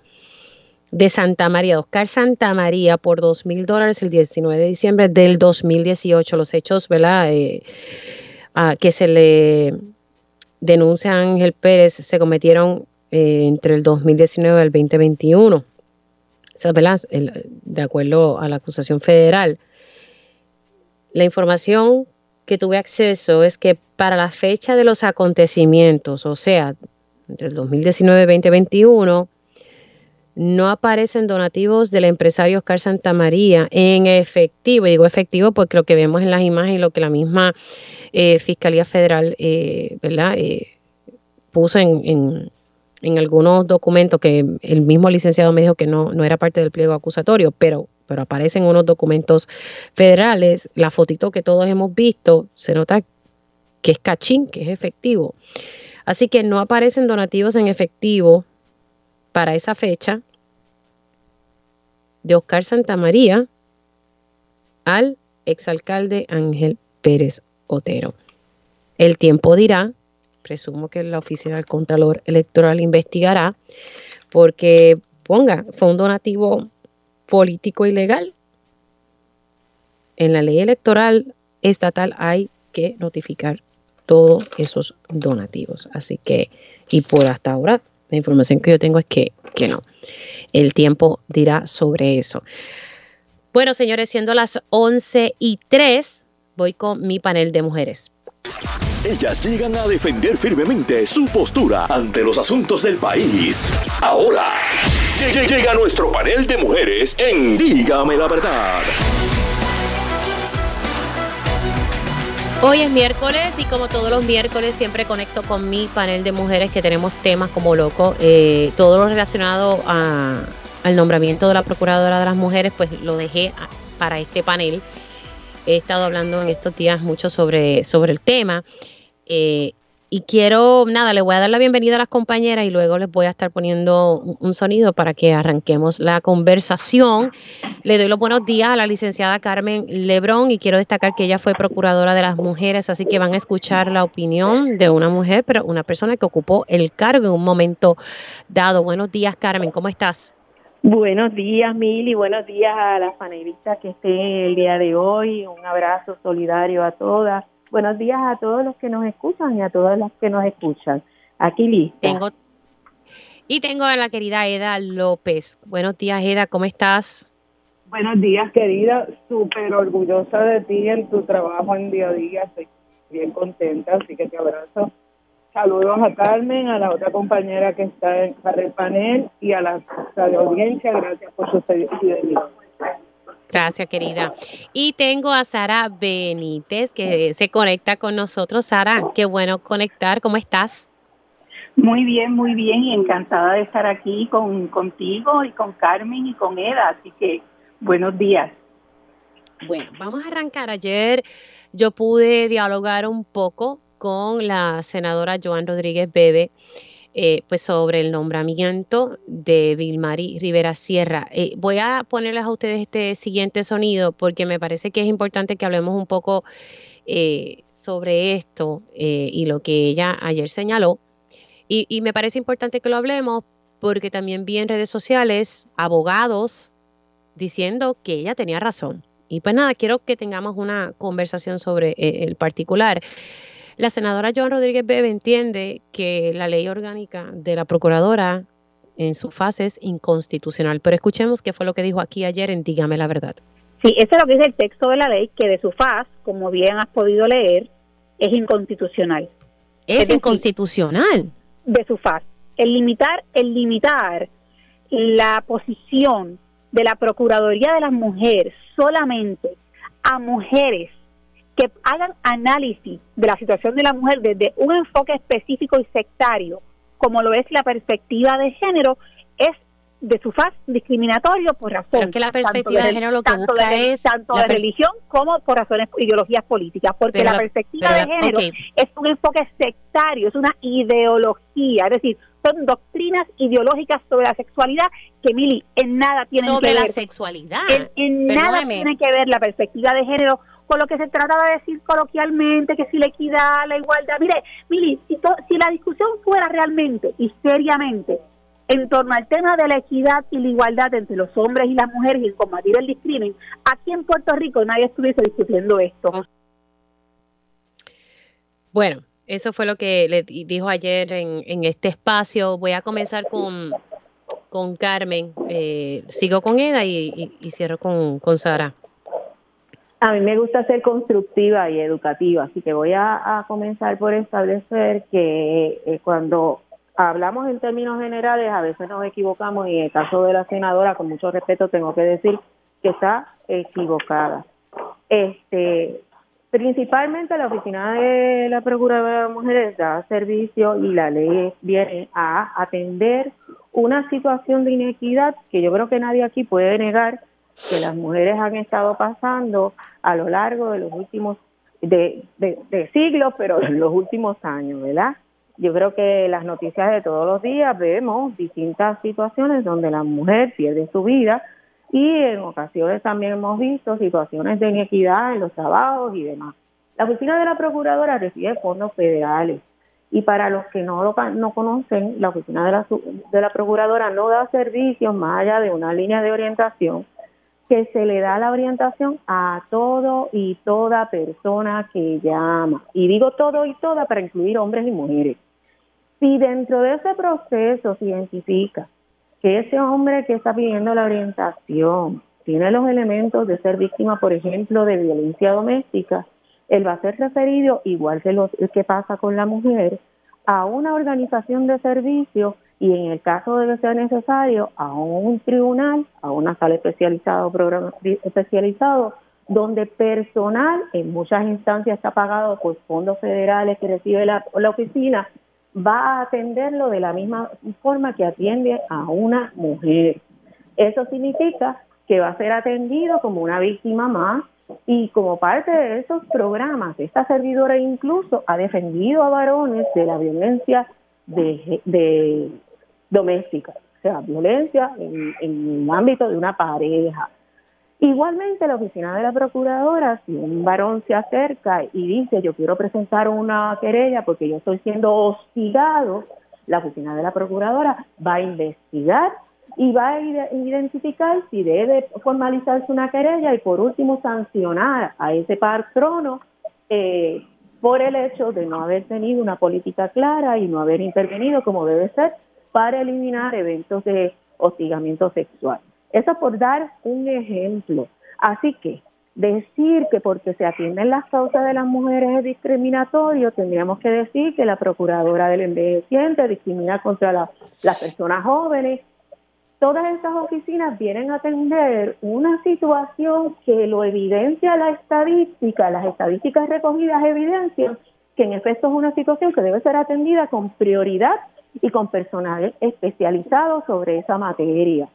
de Santa María, Oscar Santa María, por dos mil dólares el 19 de diciembre del 2018. Los hechos, ¿verdad? Eh, que se le denuncia a Ángel Pérez se cometieron eh, entre el 2019 y el 2021. ¿verdad? de acuerdo a la acusación federal. La información que tuve acceso es que para la fecha de los acontecimientos, o sea, entre el 2019 y 2021, no aparecen donativos del empresario Oscar Santamaría en efectivo. Y digo efectivo porque lo que vemos en las imágenes lo que la misma eh, Fiscalía Federal eh, ¿verdad? Eh, puso en, en, algunos documentos que el mismo licenciado me dijo que no, no era parte del pliego acusatorio, pero pero aparecen unos documentos federales, la fotito que todos hemos visto, se nota que es cachín, que es efectivo. Así que no aparecen donativos en efectivo para esa fecha de Oscar Santamaría al exalcalde Ángel Pérez Otero. El tiempo dirá, presumo que la oficina del Contralor Electoral investigará, porque ponga, fue un donativo político ilegal. En la ley electoral estatal hay que notificar todos esos donativos. Así que, y por hasta ahora, la información que yo tengo es que, que no. El tiempo dirá sobre eso. Bueno, señores, siendo las 11 y 3, voy con mi panel de mujeres. Ellas llegan a defender firmemente su postura ante los asuntos del país. Ahora, llega nuestro panel de mujeres en Dígame la verdad. Hoy es miércoles y como todos los miércoles siempre conecto con mi panel de mujeres que tenemos temas como loco, eh, todo lo relacionado al nombramiento de la Procuradora de las Mujeres, pues lo dejé para este panel. He estado hablando en estos días mucho sobre, sobre el tema. Eh, y quiero, nada, le voy a dar la bienvenida a las compañeras y luego les voy a estar poniendo un, sonido para que arranquemos la conversación. Le doy los buenos días a la licenciada Carmen Lebrón y quiero destacar que ella fue procuradora de las mujeres, así que van a escuchar la opinión de una mujer, pero una persona que ocupó el cargo en un momento dado. Buenos días, Carmen, ¿cómo estás? Buenos días, Mil, y buenos días a las panelistas que estén el día de hoy. Un abrazo solidario a todas Buenos días a todos los que nos escuchan y a todas las que nos escuchan. Aquí lista. Tengo, y tengo a la querida Eda López. Buenos días, Eda, ¿cómo estás? Buenos días, querida. Súper orgullosa de ti en tu trabajo en día a día. Estoy bien contenta, así que te abrazo. Saludos a Carmen, a la otra compañera que está en, para el panel y a la, audiencia. Gracias por su fidelidad. Gracias, querida. Y tengo a Sara Benítez que se conecta con nosotros. Sara, qué bueno conectar. ¿Cómo estás? Muy bien, muy bien y encantada de estar aquí con contigo y con Carmen y con Eda. Así que buenos días. Bueno, vamos a arrancar. Ayer yo pude dialogar un poco con la senadora Joan Rodríguez Bebe eh, pues sobre el nombramiento de Vilmari Rivera Sierra. Eh, voy a ponerles a ustedes este siguiente sonido porque me parece que es importante que hablemos un poco eh, sobre esto y lo que ella ayer señaló. Y, y me parece importante que lo hablemos porque también vi en redes sociales abogados diciendo que ella tenía razón. Y pues nada, quiero que tengamos una conversación sobre el particular. La senadora Joan Rodríguez Bebe entiende que la ley orgánica de la procuradora en su fase es inconstitucional, pero escuchemos qué fue lo que dijo aquí ayer en Dígame la verdad. Sí, eso es lo que dice el texto de la ley, que de su faz, como bien has podido leer, es inconstitucional. Es, inconstitucional. de su faz. El limitar, el limitar la posición de la Procuraduría de las Mujeres solamente a mujeres que hagan análisis de la situación de la mujer desde un enfoque específico y sectario, como lo es la perspectiva de género, es de su faz discriminatorio por razón. que la perspectiva de, género lo que busca de, es. Tanto de religión como por razones ideologías políticas, porque la, perspectiva de género es un enfoque sectario, es una ideología, es decir, son doctrinas ideológicas sobre la sexualidad que, Mili, en nada tienen que ver. Sobre la sexualidad. En, nada tiene que ver la perspectiva de género con lo que se trata de decir coloquialmente, que si la equidad, la igualdad. Mire, Mili, si, si la discusión fuera realmente y seriamente en torno al tema de la equidad y la igualdad entre los hombres y las mujeres y en combatir el discrimen, aquí en Puerto Rico nadie estuviese discutiendo esto. Bueno, eso fue lo que le dijo ayer en, en este espacio. Voy a comenzar con, con Carmen. Eh, sigo con Eda y, y, cierro con, con Sara. A mí me gusta ser constructiva y educativa, así que voy a, comenzar por establecer que eh, cuando hablamos en términos generales a veces nos equivocamos y en el caso de la senadora, con mucho respeto, tengo que decir que está equivocada. Este, principalmente la oficina de la Procuradora de Mujeres da servicio y la ley viene a atender una situación de inequidad que yo creo que nadie aquí puede negar que las mujeres han estado pasando a lo largo de los últimos, de, siglos, pero en los últimos años, ¿verdad? Yo creo que las noticias de todos los días vemos distintas situaciones donde la mujer pierde su vida y en ocasiones también hemos visto situaciones de inequidad en los trabajos y demás. La oficina de la Procuradora recibe fondos federales y para los que no lo no conocen, la oficina de la, de la Procuradora no da servicios más allá de una línea de orientación que se le da la orientación a todo y toda persona que llama. Y digo todo y toda para incluir hombres y mujeres. Si dentro de ese proceso se identifica que ese hombre que está pidiendo la orientación tiene los elementos de ser víctima, por ejemplo, de violencia doméstica, él va a ser referido, igual que lo que pasa con la mujer, a una organización de servicios y en el caso de que sea necesario a un tribunal, a una sala especializada o programa especializado, donde personal en muchas instancias está pagado por fondos federales que recibe la, la oficina, va a atenderlo de la misma forma que atiende a una mujer. Eso significa que va a ser atendido como una víctima más y como parte de esos programas, esta servidora incluso ha defendido a varones de la violencia de, de doméstica, o sea, violencia en, en el ámbito de una pareja. Igualmente, la oficina de la procuradora, si un varón se acerca y dice yo quiero presentar una querella porque yo estoy siendo hostigado, la oficina de la procuradora va a investigar y va a identificar si debe formalizarse una querella y por último sancionar a ese patrono eh, por el hecho de no haber tenido una política clara y no haber intervenido como debe ser para eliminar eventos de hostigamiento sexual. Eso por dar un ejemplo. Así que decir que porque se atienden las causas de las mujeres es discriminatorio, tendríamos que decir que la procuradora del envejeciente discrimina contra las personas jóvenes. Todas esas oficinas vienen a atender una situación que lo evidencia la estadística, las estadísticas recogidas evidencian que en efecto es una situación que debe ser atendida con prioridad y con personal especializado sobre esa materia.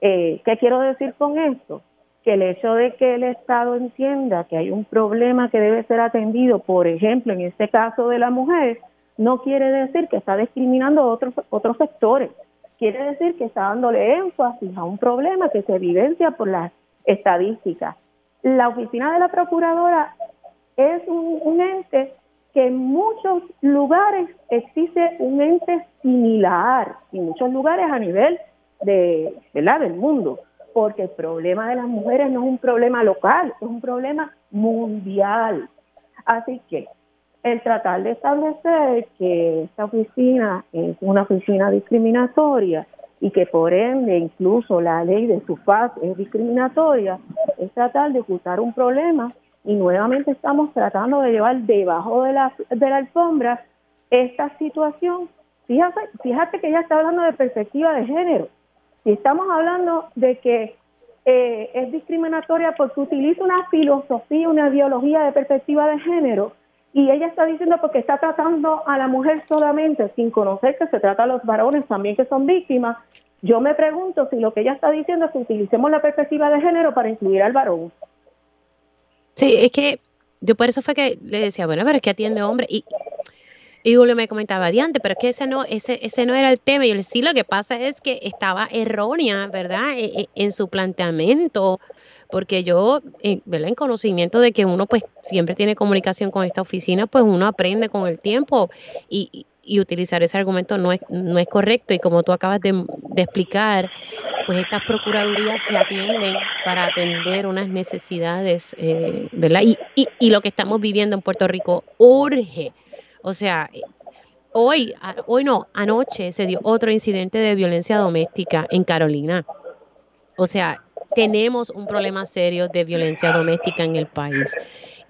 Eh, ¿Qué quiero decir con esto? Que el hecho de que el Estado entienda que hay un problema que debe ser atendido, por ejemplo, en este caso de la mujer, no quiere decir que está discriminando a otros, otros sectores. Quiere decir que está dándole énfasis a un problema que se evidencia por las estadísticas. La oficina de la procuradora es un, ente que en muchos lugares existe un ente similar, en muchos lugares a nivel de, ¿verdad? del mundo, porque el problema de las mujeres no es un problema local, es un problema mundial. Así que el tratar de establecer que esta oficina es una oficina discriminatoria y que por ende incluso la ley de su faz es discriminatoria, es tratar de ocultar un problema y nuevamente estamos tratando de llevar debajo de la, de la alfombra esta situación. Fíjate, fíjate que ella está hablando de perspectiva de género. Si estamos hablando de que eh, es discriminatoria porque utiliza una filosofía, una ideología de perspectiva de género, y ella está diciendo porque está tratando a la mujer solamente sin conocer que se trata a los varones también que son víctimas. Yo me pregunto si lo que ella está diciendo es que utilicemos la perspectiva de género para incluir al varón. Sí, es que yo por eso fue que le decía, bueno, pero es que atiende hombre y y Julio me comentaba, adiante, pero es que ese no, ese, ese no era el tema. Y yo le sí, lo que pasa es que estaba errónea, ¿verdad? E, e, en, su planteamiento, porque yo, eh, ¿verdad? En conocimiento de que uno pues siempre tiene comunicación con esta oficina, pues uno aprende con el tiempo y, y utilizar ese argumento no es, no es correcto. Y como tú acabas de, explicar, pues estas procuradurías se atienden para atender unas necesidades, eh, ¿verdad? Y, y, y lo que estamos viviendo en Puerto Rico urge o sea, hoy, hoy no, anoche se dio otro incidente de violencia doméstica en Carolina. O sea, tenemos un problema serio de violencia doméstica en el país.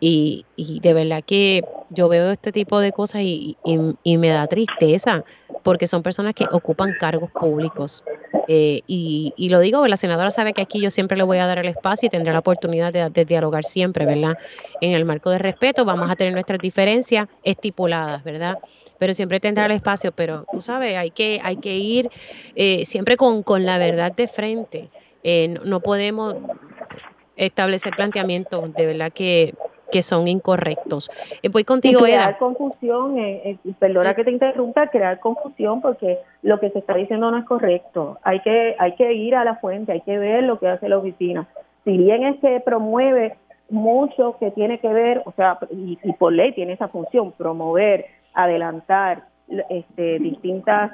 Y, y de verdad que yo veo este tipo de cosas y, y, me da tristeza porque son personas que ocupan cargos públicos. Eh, y, y, lo digo, la senadora sabe que aquí yo siempre le voy a dar el espacio y tendré la oportunidad de, de, dialogar siempre, ¿verdad? En el marco de respeto vamos a tener nuestras diferencias estipuladas, ¿verdad? Pero siempre tendrá el espacio, pero tú sabes, hay que, hay que ir eh, siempre con, con la verdad de frente. Eh, no podemos establecer planteamientos de verdad que que son incorrectos. Eh, voy contigo, crear confusión, eh, eh, perdona que te interrumpa, crear confusión porque lo que se está diciendo no es correcto. Hay que, hay que ir a la fuente, hay que ver lo que hace la oficina. Si bien es que promueve mucho que tiene que ver, o sea, y, por ley tiene esa función, promover, adelantar este, distintas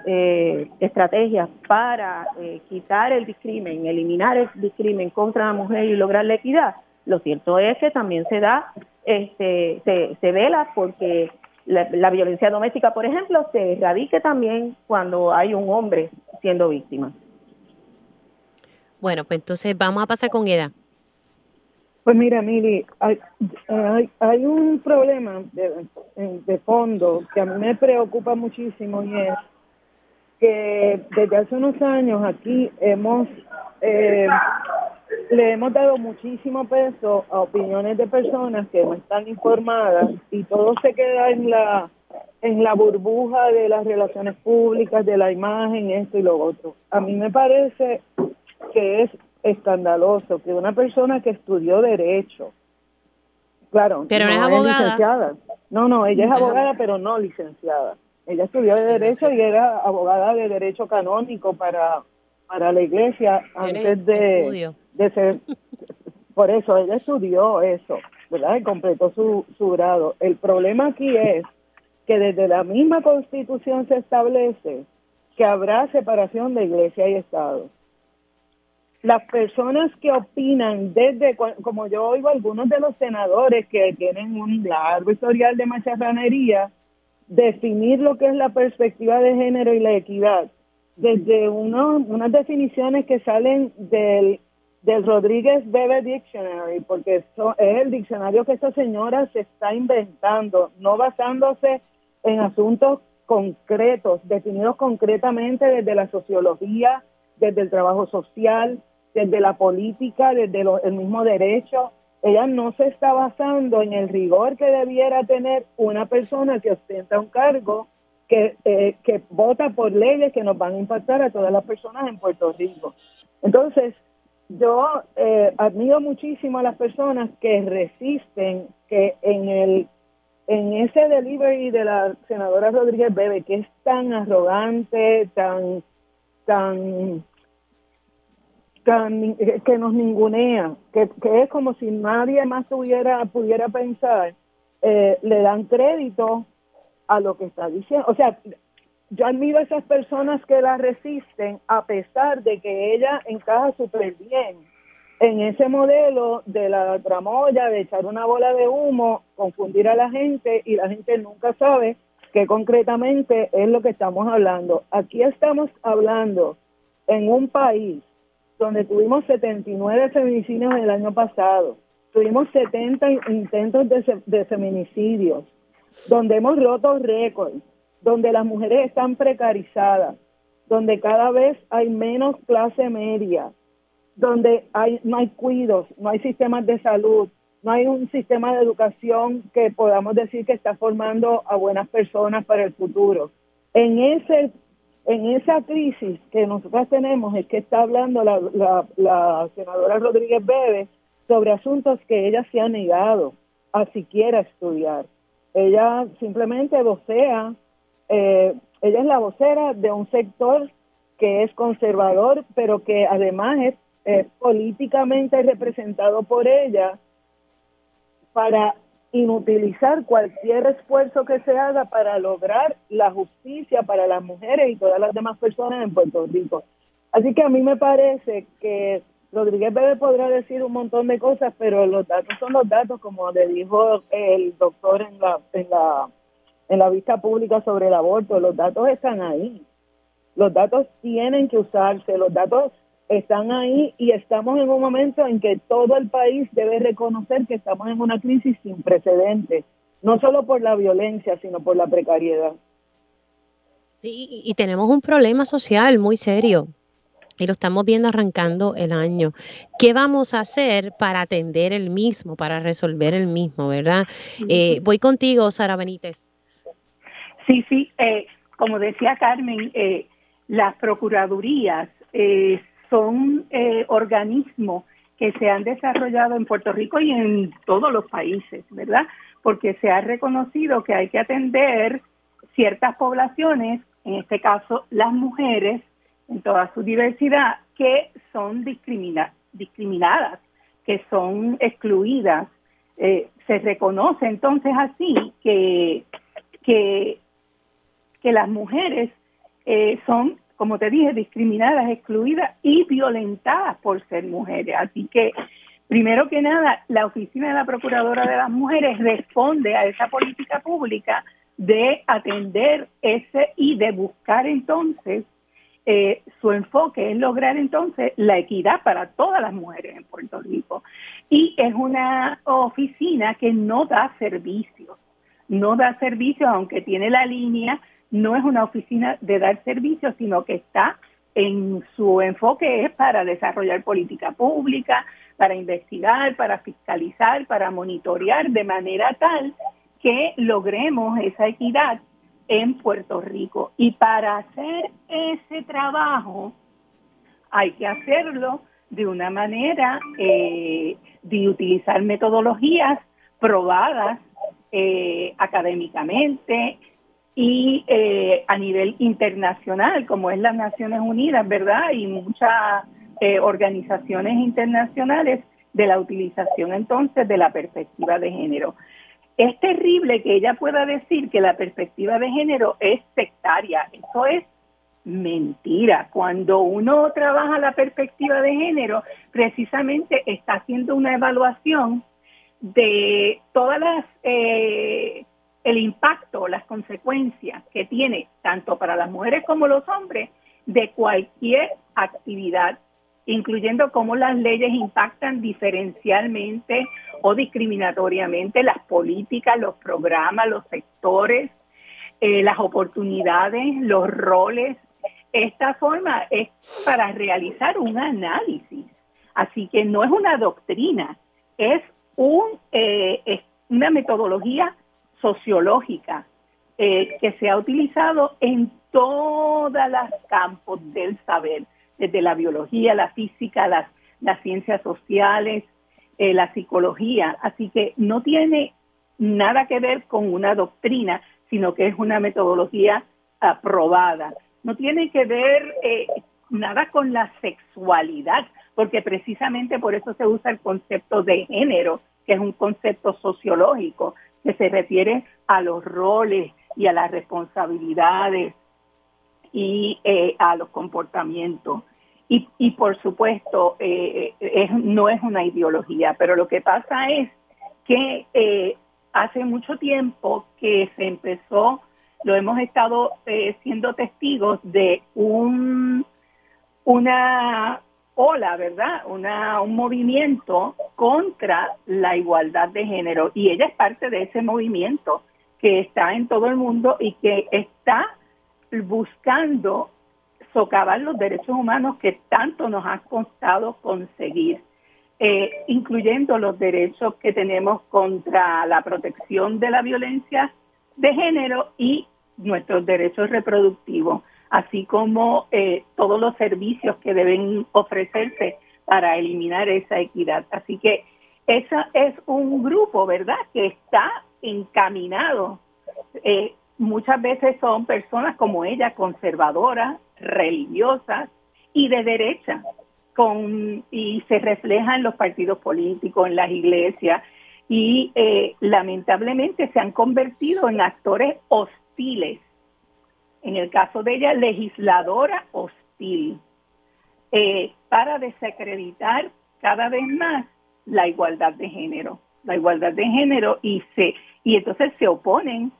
estrategias para quitar el discrimen, eliminar el discrimen contra la mujer y lograr la equidad, lo cierto es que también se da, este, se, se vela porque la, violencia doméstica, por ejemplo, se erradique también cuando hay un hombre siendo víctima. Bueno, pues entonces vamos a pasar con Eda. Pues mira, Mili, hay, hay, un problema de, de, fondo que a mí me preocupa muchísimo y es que desde hace unos años aquí hemos eh, le hemos dado muchísimo peso a opiniones de personas que no están informadas y todo se queda en la en la burbuja de las relaciones públicas, de la imagen, esto y lo otro. A mí me parece que es escandaloso que una persona que estudió derecho, claro, pero no, es abogada. licenciada. No, no, ella es abogada, pero no licenciada. Ella estudió de derecho y era abogada de derecho canónico para para la iglesia antes de, de ser, por eso ella estudió eso, ¿verdad? Y completó su, su grado. El problema aquí es que desde la misma constitución se establece que habrá separación de iglesia y Estado. Las personas que opinan desde, como yo oigo algunos de los senadores que tienen un largo historial de macharranería, definir lo que es la perspectiva de género y la equidad desde uno, unas definiciones que salen del, del Rodríguez Bebe Dictionary, porque eso es el diccionario que esta señora se está inventando, no basándose en asuntos concretos, definidos concretamente desde la sociología, desde el trabajo social, desde la política, desde el mismo derecho. Ella no se está basando en el rigor que debiera tener una persona que ostenta un cargo que, eh, que vota por leyes que nos van a impactar a todas las personas en Puerto Rico. Entonces, yo eh, admiro muchísimo a las personas que resisten que en el en ese delivery de la senadora Rodríguez Bebe, que es tan arrogante, tan, tan, tan que nos ningunea, que, es como si nadie más tuviera, pudiera pensar, eh, le dan crédito a lo que está diciendo. O sea, yo admiro a esas personas que la resisten a pesar de que ella encaja súper bien en ese modelo de la tramoya, de echar una bola de humo, confundir a la gente y la gente nunca sabe qué concretamente es lo que estamos hablando. Aquí estamos hablando en un país donde tuvimos 79 feminicidios el año pasado, tuvimos 70 intentos de, de feminicidios, donde hemos roto récords, donde las mujeres están precarizadas, donde cada vez hay menos clase media, donde hay, no hay cuidos, no hay sistemas de salud, no hay un sistema de educación que podamos decir que está formando a buenas personas para el futuro. En ese en esa crisis que nosotros tenemos es que está hablando la, la, la senadora Rodríguez Bebe sobre asuntos que ella se ha negado a siquiera estudiar. Ella simplemente vocea, eh, ella es la vocera de un sector que es conservador, pero que además es eh, políticamente representado por ella para inutilizar cualquier esfuerzo que se haga para lograr la justicia para las mujeres y todas las demás personas en Puerto Rico. Así que a mí me parece que Rodríguez Bebe podrá decir un montón de cosas, pero los datos son los datos, como le dijo el doctor en la, en la, en la vista pública sobre el aborto, los datos están ahí. Los datos tienen que usarse, los datos están ahí y estamos en un momento en que todo el país debe reconocer que estamos en una crisis sin precedentes, no solo por la violencia, sino por la precariedad. Sí, y tenemos un problema social muy serio y lo estamos viendo arrancando el año. ¿Qué vamos a hacer para atender el mismo, para resolver el mismo, verdad? Eh, voy contigo, Sara Benítez. Sí, sí, eh, como decía Carmen, eh, las procuradurías son organismos que se han desarrollado en Puerto Rico y en todos los países, ¿verdad? Porque se ha reconocido que hay que atender ciertas poblaciones, en este caso las mujeres, en toda su diversidad, que son discriminadas, que son excluidas. Eh, se reconoce entonces así que, que, que las mujeres eh, son, como te dije, discriminadas, excluidas y violentadas por ser mujeres. Así que, primero que nada, la Oficina de la Procuradora de las Mujeres responde a esa política pública de atender ese y de buscar entonces eh, su enfoque es lograr entonces la equidad para todas las mujeres en Puerto Rico. Y es una oficina que no da servicios, no da servicios, aunque tiene la línea, no es una oficina de dar servicios, sino que está en su enfoque es para desarrollar política pública, para investigar, para fiscalizar, para monitorear de manera tal que logremos esa equidad en Puerto Rico. Y para hacer ese trabajo hay que hacerlo de una manera eh, de utilizar metodologías probadas eh, académicamente y eh, a nivel internacional, como es las Naciones Unidas, ¿verdad? Y muchas organizaciones internacionales de la utilización entonces de la perspectiva de género. Es terrible que ella pueda decir que la perspectiva de género es sectaria. Eso es mentira. Cuando uno trabaja la perspectiva de género, precisamente está haciendo una evaluación de todas las eh, el impacto, las consecuencias que tiene tanto para las mujeres como los hombres de cualquier actividad incluyendo cómo las leyes impactan diferencialmente o discriminatoriamente las políticas, los programas, los sectores, eh, las oportunidades, los roles. Esta forma es para realizar un análisis. Así que no es una doctrina, es, un, eh, es una metodología sociológica eh, que se ha utilizado en todos los campos del saber desde la biología, la física, las, ciencias sociales, eh, la psicología. Así que no tiene nada que ver con una doctrina, sino que es una metodología aprobada. No tiene que ver eh, nada con la sexualidad, porque precisamente por eso se usa el concepto de género, que es un concepto sociológico que se refiere a los roles y a las responsabilidades y eh, a los comportamientos. Y, y por supuesto, eh, es, no es una ideología, pero lo que pasa es que eh, hace mucho tiempo que se empezó, lo hemos estado siendo testigos de un una ola, ¿verdad? Una, un movimiento contra la igualdad de género y ella es parte de ese movimiento que está en todo el mundo y que está buscando socavar los derechos humanos que tanto nos ha costado conseguir, eh, incluyendo los derechos que tenemos contra la protección de la violencia de género y nuestros derechos reproductivos así como eh, todos los servicios que deben ofrecerse para eliminar esa equidad. Así que esa es un grupo, ¿verdad?, que está encaminado. Eh, muchas veces son personas como ella, conservadoras, religiosas y de derecha, con, y se refleja en los partidos políticos, en las iglesias, y eh, lamentablemente se han convertido en actores hostiles en el caso de ella, legisladora hostil, eh, para desacreditar cada vez más la igualdad de género, la igualdad de género y se y entonces se oponen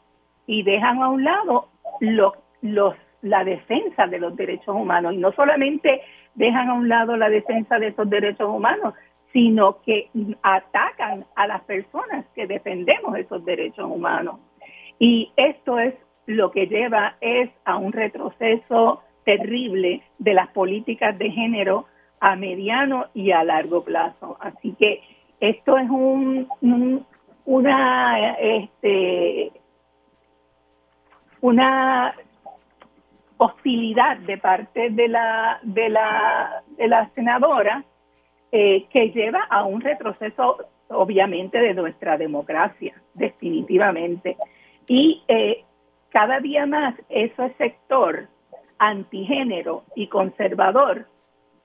y dejan a un lado los, los la defensa de los derechos humanos y no solamente dejan a un lado la defensa de esos derechos humanos, sino que atacan a las personas que defendemos esos derechos humanos. Y esto es lo que lleva es a un retroceso terrible de las políticas de género a mediano y a largo plazo. Así que esto es un, una este una hostilidad de parte de la de la de la senadora eh, que lleva a un retroceso obviamente de nuestra democracia definitivamente y eh, cada día más ese sector antigénero y conservador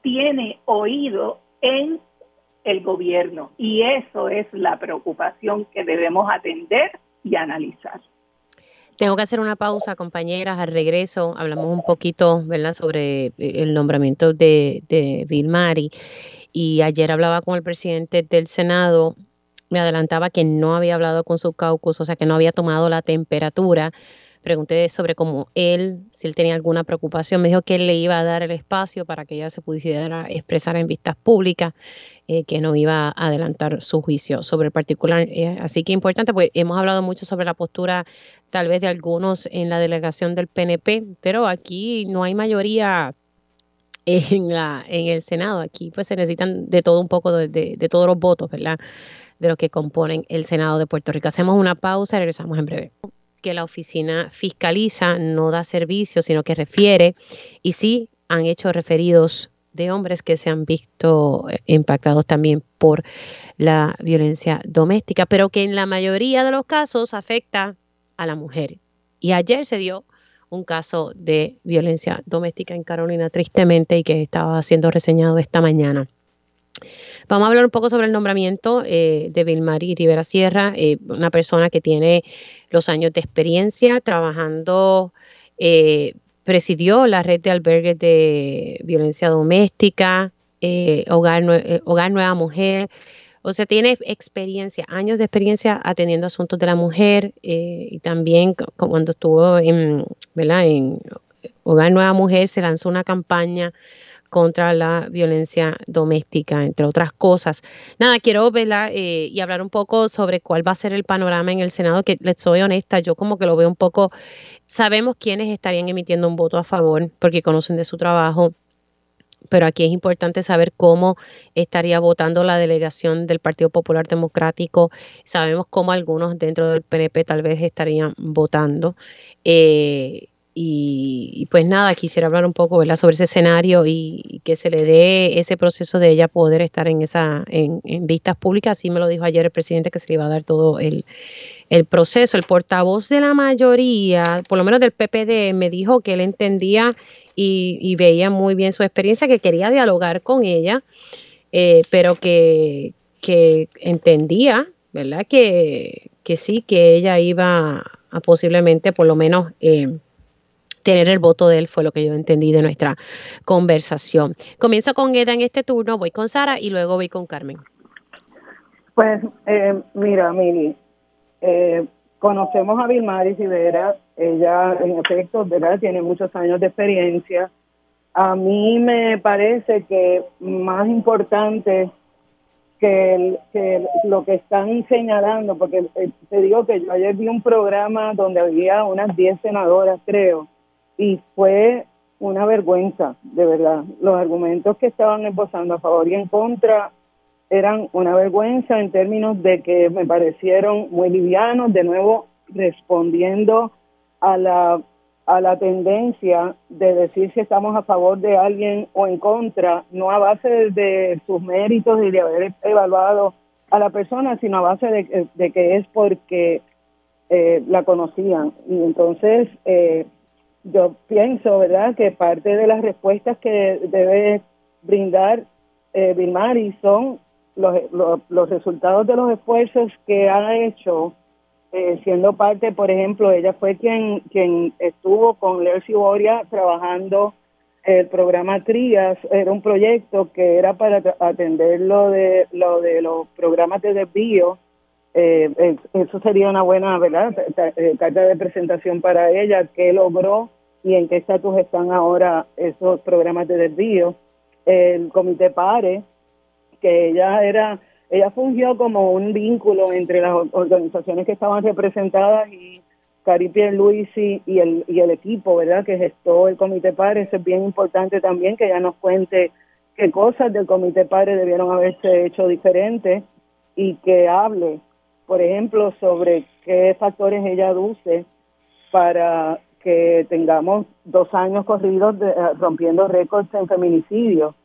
tiene oído en el gobierno y eso es la preocupación que debemos atender y analizar. Tengo que hacer una pausa, compañeras. Al regreso hablamos un poquito, ¿verdad?, sobre eh, el nombramiento de, de Bill Mari. Y ayer hablaba con el presidente del Senado. Me adelantaba que no había hablado con su caucus, o sea, que no había tomado la temperatura pregunté sobre cómo él, si él tenía alguna preocupación, me dijo que él le iba a dar el espacio para que ella se pudiera expresar en vistas públicas, eh, que no iba a adelantar su juicio sobre el particular. Eh, así que importante, pues hemos hablado mucho sobre la postura tal vez de algunos en la delegación del PNP, pero aquí no hay mayoría en, la, en el Senado. Aquí pues se necesitan de todo un poco, de, de todos los votos, ¿verdad? De los que componen el Senado de Puerto Rico. Hacemos una pausa y regresamos en breve que la oficina fiscaliza, no da servicio, sino que refiere, y sí han hecho referidos de hombres que se han visto eh, impactados también por la violencia doméstica, pero que en la mayoría de los casos afecta a la mujer. Y ayer se dio un caso de violencia doméstica en Carolina, tristemente, y que estaba siendo reseñado esta mañana. Vamos a hablar un poco sobre el nombramiento eh, de Vilmari Rivera Sierra, eh, una persona que tiene los años de experiencia trabajando, eh, presidió la red de albergues de violencia doméstica, hogar, hogar Nueva Mujer. O sea, tiene experiencia, años de experiencia atendiendo asuntos de la mujer y también cuando estuvo en Hogar Nueva Mujer se lanzó una campaña contra la violencia doméstica, entre otras cosas. Nada, quiero verla eh, y hablar un poco sobre cuál va a ser el panorama en el Senado, que les soy honesta, yo como que lo veo un poco, sabemos quiénes estarían emitiendo un voto a favor porque conocen de su trabajo, pero aquí es importante saber cómo estaría votando la delegación del Partido Popular Democrático. Sabemos cómo algunos dentro del PNP tal vez estarían votando. Eh, y, pues nada, quisiera hablar un poco sobre ese escenario y, que se le dé ese proceso de ella poder estar en esa en, vistas públicas. Así me lo dijo ayer el presidente que se le iba a dar todo el, el proceso. El portavoz de la mayoría, por lo menos del PPD, me dijo que él entendía y, veía muy bien su experiencia, que quería dialogar con ella, eh, pero que, que entendía, ¿verdad? Que, que sí, que ella iba a posiblemente por lo menos eh, tener el voto de él, fue lo que yo entendí de nuestra conversación. Comienzo con Eda en este turno, voy con Sara y luego voy con Carmen. Pues eh, mira, Mili, eh, conocemos a Vilmaris Rivera, ella en efecto, ¿verdad? Tiene muchos años de experiencia. A mí me parece que más importante que, lo que están señalando, porque eh, te digo que yo ayer vi un programa donde había unas 10 senadoras, creo, y fue una vergüenza, de verdad. Los argumentos que estaban esbozando a favor y en contra eran una vergüenza en términos de que me parecieron muy livianos, de nuevo respondiendo a la a la tendencia de decir si estamos a favor de alguien o en contra, no a base de, sus méritos y de haber evaluado a la persona, sino a base de, que es porque eh, la conocían. Y entonces eh, yo pienso, ¿verdad?, que parte de las respuestas que debe brindar eh, Vilmari son los, los, los resultados de los esfuerzos que ha hecho eh, siendo parte, por ejemplo, ella fue quien, quien estuvo con Lercy Boria trabajando el programa TRIAS, era un proyecto que era para atender lo de, lo de los programas de desvío. Eh, eso sería una buena, ¿verdad? Eh, carta de presentación para ella, qué logró y en qué estatus están ahora esos programas de desvío. El comité PARE, que ella era ella fungió como un vínculo entre las organizaciones que estaban representadas y Cari Luisi y el, y el equipo, ¿verdad?, que gestó el Comité Padre. es bien importante también que ella nos cuente qué cosas del Comité Padre debieron haberse hecho diferentes y que hable, por ejemplo, sobre qué factores ella aduce para que tengamos dos años corridos de, rompiendo récords en feminicidio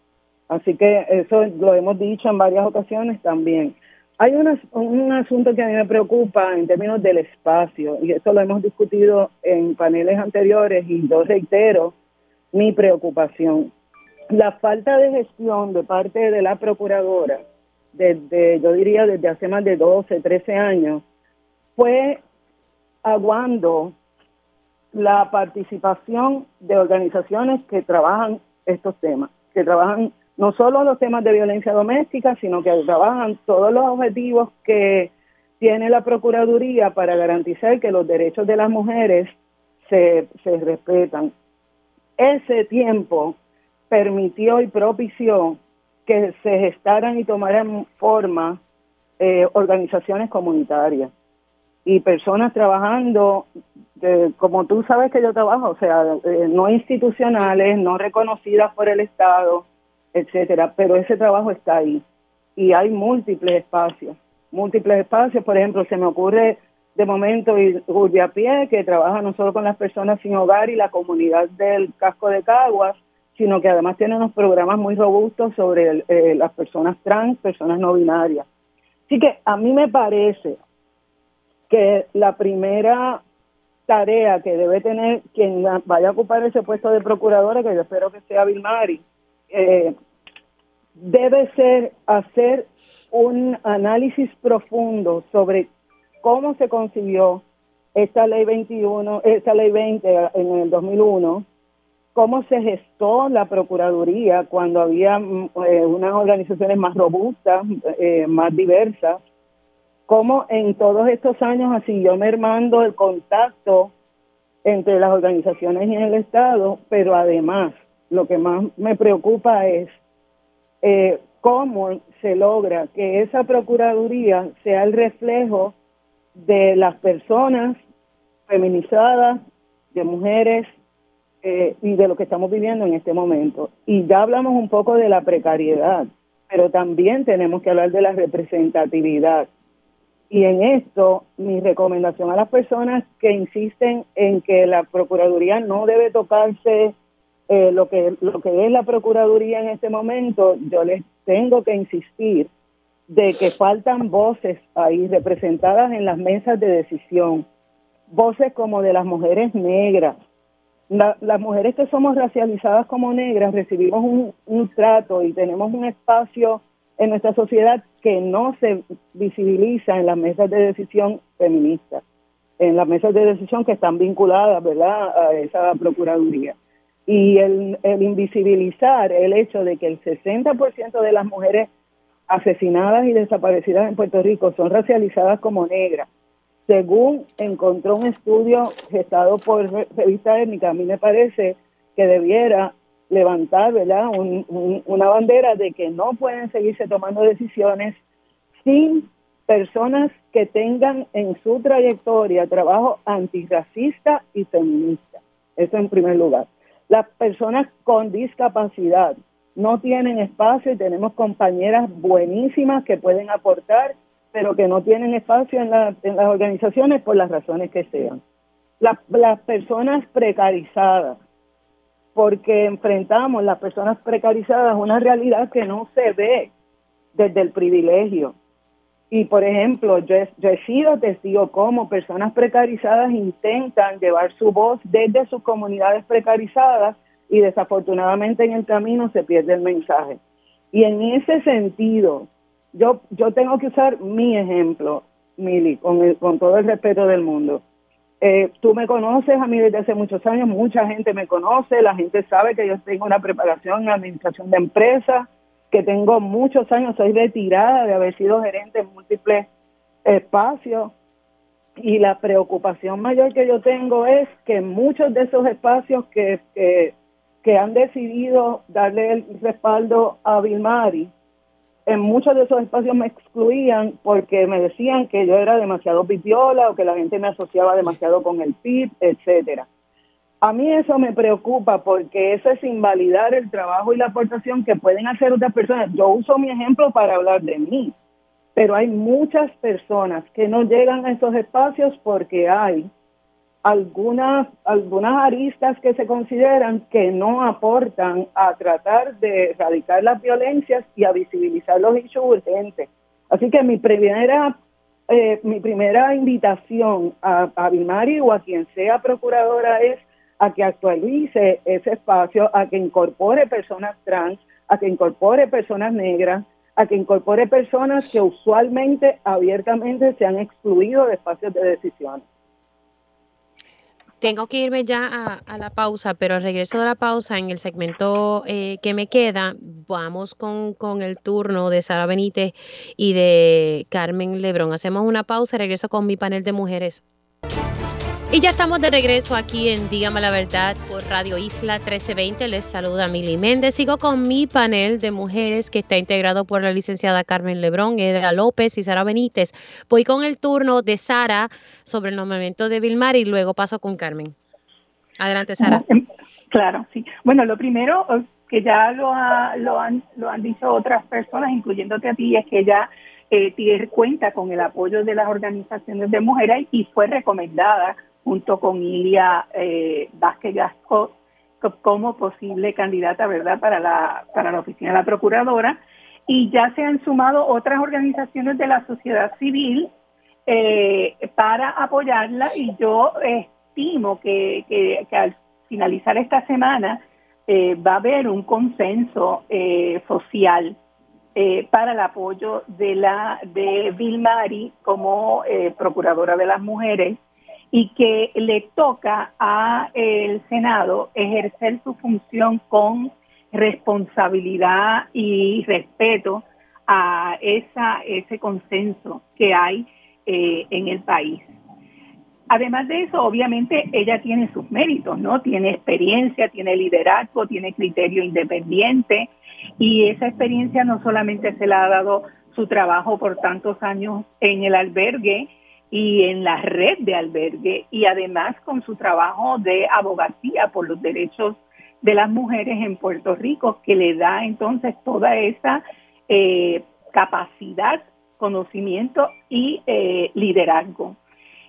Así que eso lo hemos dicho en varias ocasiones también. Hay un asunto que a mí me preocupa en términos del espacio, y eso lo hemos discutido en paneles anteriores y yo reitero mi preocupación. La falta de gestión de parte de la procuradora, desde, yo diría desde hace más de 12, 13 años, fue aguando la participación de organizaciones que trabajan estos temas, que trabajan no solo los temas de violencia doméstica, sino que trabajan todos los objetivos que tiene la Procuraduría para garantizar que los derechos de las mujeres se, se respetan. Ese tiempo permitió y propició que se gestaran y tomaran forma eh, organizaciones comunitarias y personas trabajando, como tú sabes que yo trabajo, o sea, eh, no institucionales, no reconocidas por el Estado, etcétera, pero ese trabajo está ahí y hay múltiples espacios, múltiples espacios, por ejemplo, se me ocurre de momento a Pie, que trabaja no solo con las personas sin hogar y la comunidad del casco de Caguas, sino que además tiene unos programas muy robustos sobre eh, las personas trans, personas no binarias. Así que a mí me parece que la primera tarea que debe tener quien vaya a ocupar ese puesto de procuradora, que yo espero que sea Vilmari, eh, debe ser hacer un análisis profundo sobre cómo se concibió esta ley 21, esta ley 20 en el 2001, cómo se gestó la Procuraduría cuando había mm, eh, unas organizaciones más robustas, eh, más diversas, cómo en todos estos años siguió mermando el contacto entre las organizaciones y el Estado, pero además lo que más me preocupa es eh, cómo se logra que esa Procuraduría sea el reflejo de las personas feminizadas, de mujeres eh, y de lo que estamos viviendo en este momento. Y ya hablamos un poco de la precariedad, pero también tenemos que hablar de la representatividad. Y en esto, mi recomendación a las personas que insisten en que la Procuraduría no debe tocarse eh, lo que lo que es la procuraduría en este momento, yo les tengo que insistir de que faltan voces ahí representadas en las mesas de decisión, voces como de las mujeres negras. Las mujeres que somos racializadas como negras recibimos un, un trato y tenemos un espacio en nuestra sociedad que no se visibiliza en las mesas de decisión feministas, en las mesas de decisión que están vinculadas ¿verdad? a esa Procuraduría. Y el, el invisibilizar el hecho de que el 60% de las mujeres asesinadas y desaparecidas en Puerto Rico son racializadas como negras. Según encontró un estudio gestado por Revista Étnica, a mí me parece que debiera levantar ¿verdad? una bandera de que no pueden seguirse tomando decisiones sin personas que tengan en su trayectoria trabajo antirracista y feminista. Eso en primer lugar. Las personas con discapacidad, no tienen espacio y tenemos compañeras buenísimas que pueden aportar, pero que no tienen espacio en, las organizaciones por las razones que sean. las personas precarizadas, porque enfrentamos las personas precarizadas una realidad que no se ve desde el privilegio. Y por ejemplo, yo he sido testigo cómo personas precarizadas intentan llevar su voz desde sus comunidades precarizadas y desafortunadamente en el camino se pierde el mensaje. Y en ese sentido, yo, yo tengo que usar mi ejemplo, Mili, con, con todo el respeto del mundo. Eh, tú me conoces a mí desde hace muchos años, mucha gente me conoce, la gente sabe que yo tengo una preparación en administración de empresas, que tengo muchos años, soy retirada de haber sido gerente en múltiples espacios y la preocupación mayor que yo tengo es que muchos de esos espacios que, que que han decidido darle el respaldo a Vilmari, en muchos de esos espacios me excluían porque me decían que yo era demasiado pipiola o que la gente me asociaba demasiado con el PIB, etcétera. A mí eso me preocupa porque eso es invalidar el trabajo y la aportación que pueden hacer otras personas. Yo uso mi ejemplo para hablar de mí, pero hay muchas personas que no llegan a esos espacios porque hay algunas, algunas aristas que se consideran que no aportan a tratar de erradicar las violencias y a visibilizar los hechos urgentes. Así que mi primera, eh, mi primera invitación a, a Bimari o a quien sea procuradora es a que actualice ese espacio, a que incorpore personas trans, a que incorpore personas negras, a que incorpore personas que usualmente abiertamente se han excluido de espacios de decisiones. Tengo que irme ya a, la pausa, pero al regreso de la pausa, en el segmento eh, que me queda, vamos con, con, el turno de Sara Benítez y de Carmen Lebrón. Hacemos una pausa y regreso con mi panel de mujeres. Y ya estamos de regreso aquí en Dígame la Verdad por Radio Isla 1320. Les saluda Mili Méndez. Sigo con mi panel de mujeres que está integrado por la licenciada Carmen Lebrón, Eda López y Sara Benítez. Voy con el turno de Sara sobre el nombramiento de Vilmar y luego paso con Carmen. Adelante, Sara. Em, claro, sí. Bueno, lo primero que ya lo, lo, han, lo han dicho otras personas, incluyéndote a ti, es que ya eh, tiene cuenta con el apoyo de las organizaciones de mujeres y fue recomendada junto con Ilia eh, Vázquez Gasco como posible candidata, ¿verdad?, para la, para la oficina de la Procuradora. Y ya se han sumado otras organizaciones de la sociedad civil eh, para apoyarla y yo estimo que, que, al finalizar esta semana eh, va a haber un consenso eh, social para el apoyo de la de Vilmari como procuradora de las mujeres y que le toca a el Senado ejercer su función con responsabilidad y respeto a esa, ese consenso que hay eh, en el país. Además de eso, obviamente ella tiene sus méritos, ¿no? Tiene experiencia, tiene liderazgo, tiene criterio independiente y esa experiencia no solamente se la ha dado su trabajo por tantos años en el albergue, y en la red de albergue y además con su trabajo de abogacía por los derechos de las mujeres en Puerto Rico, que le da entonces toda esa eh, capacidad, conocimiento y eh, liderazgo.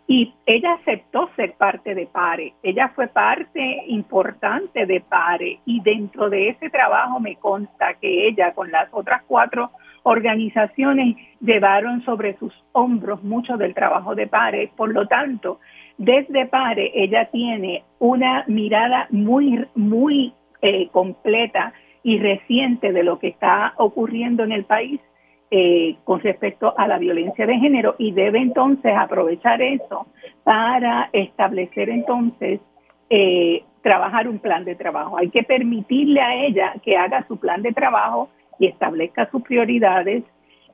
Y ella aceptó ser parte de PARE, ella fue parte importante de PARE y dentro de ese trabajo me consta que ella con las otras cuatro organizaciones llevaron sobre sus hombros mucho del trabajo de PARE, por lo tanto, desde PARE ella tiene una mirada muy, muy eh, completa y reciente de lo que está ocurriendo en el país eh, con respecto a la violencia de género y debe entonces aprovechar eso para establecer entonces eh, trabajar un plan de trabajo. Hay que permitirle a ella que haga su plan de trabajo y establezca sus prioridades,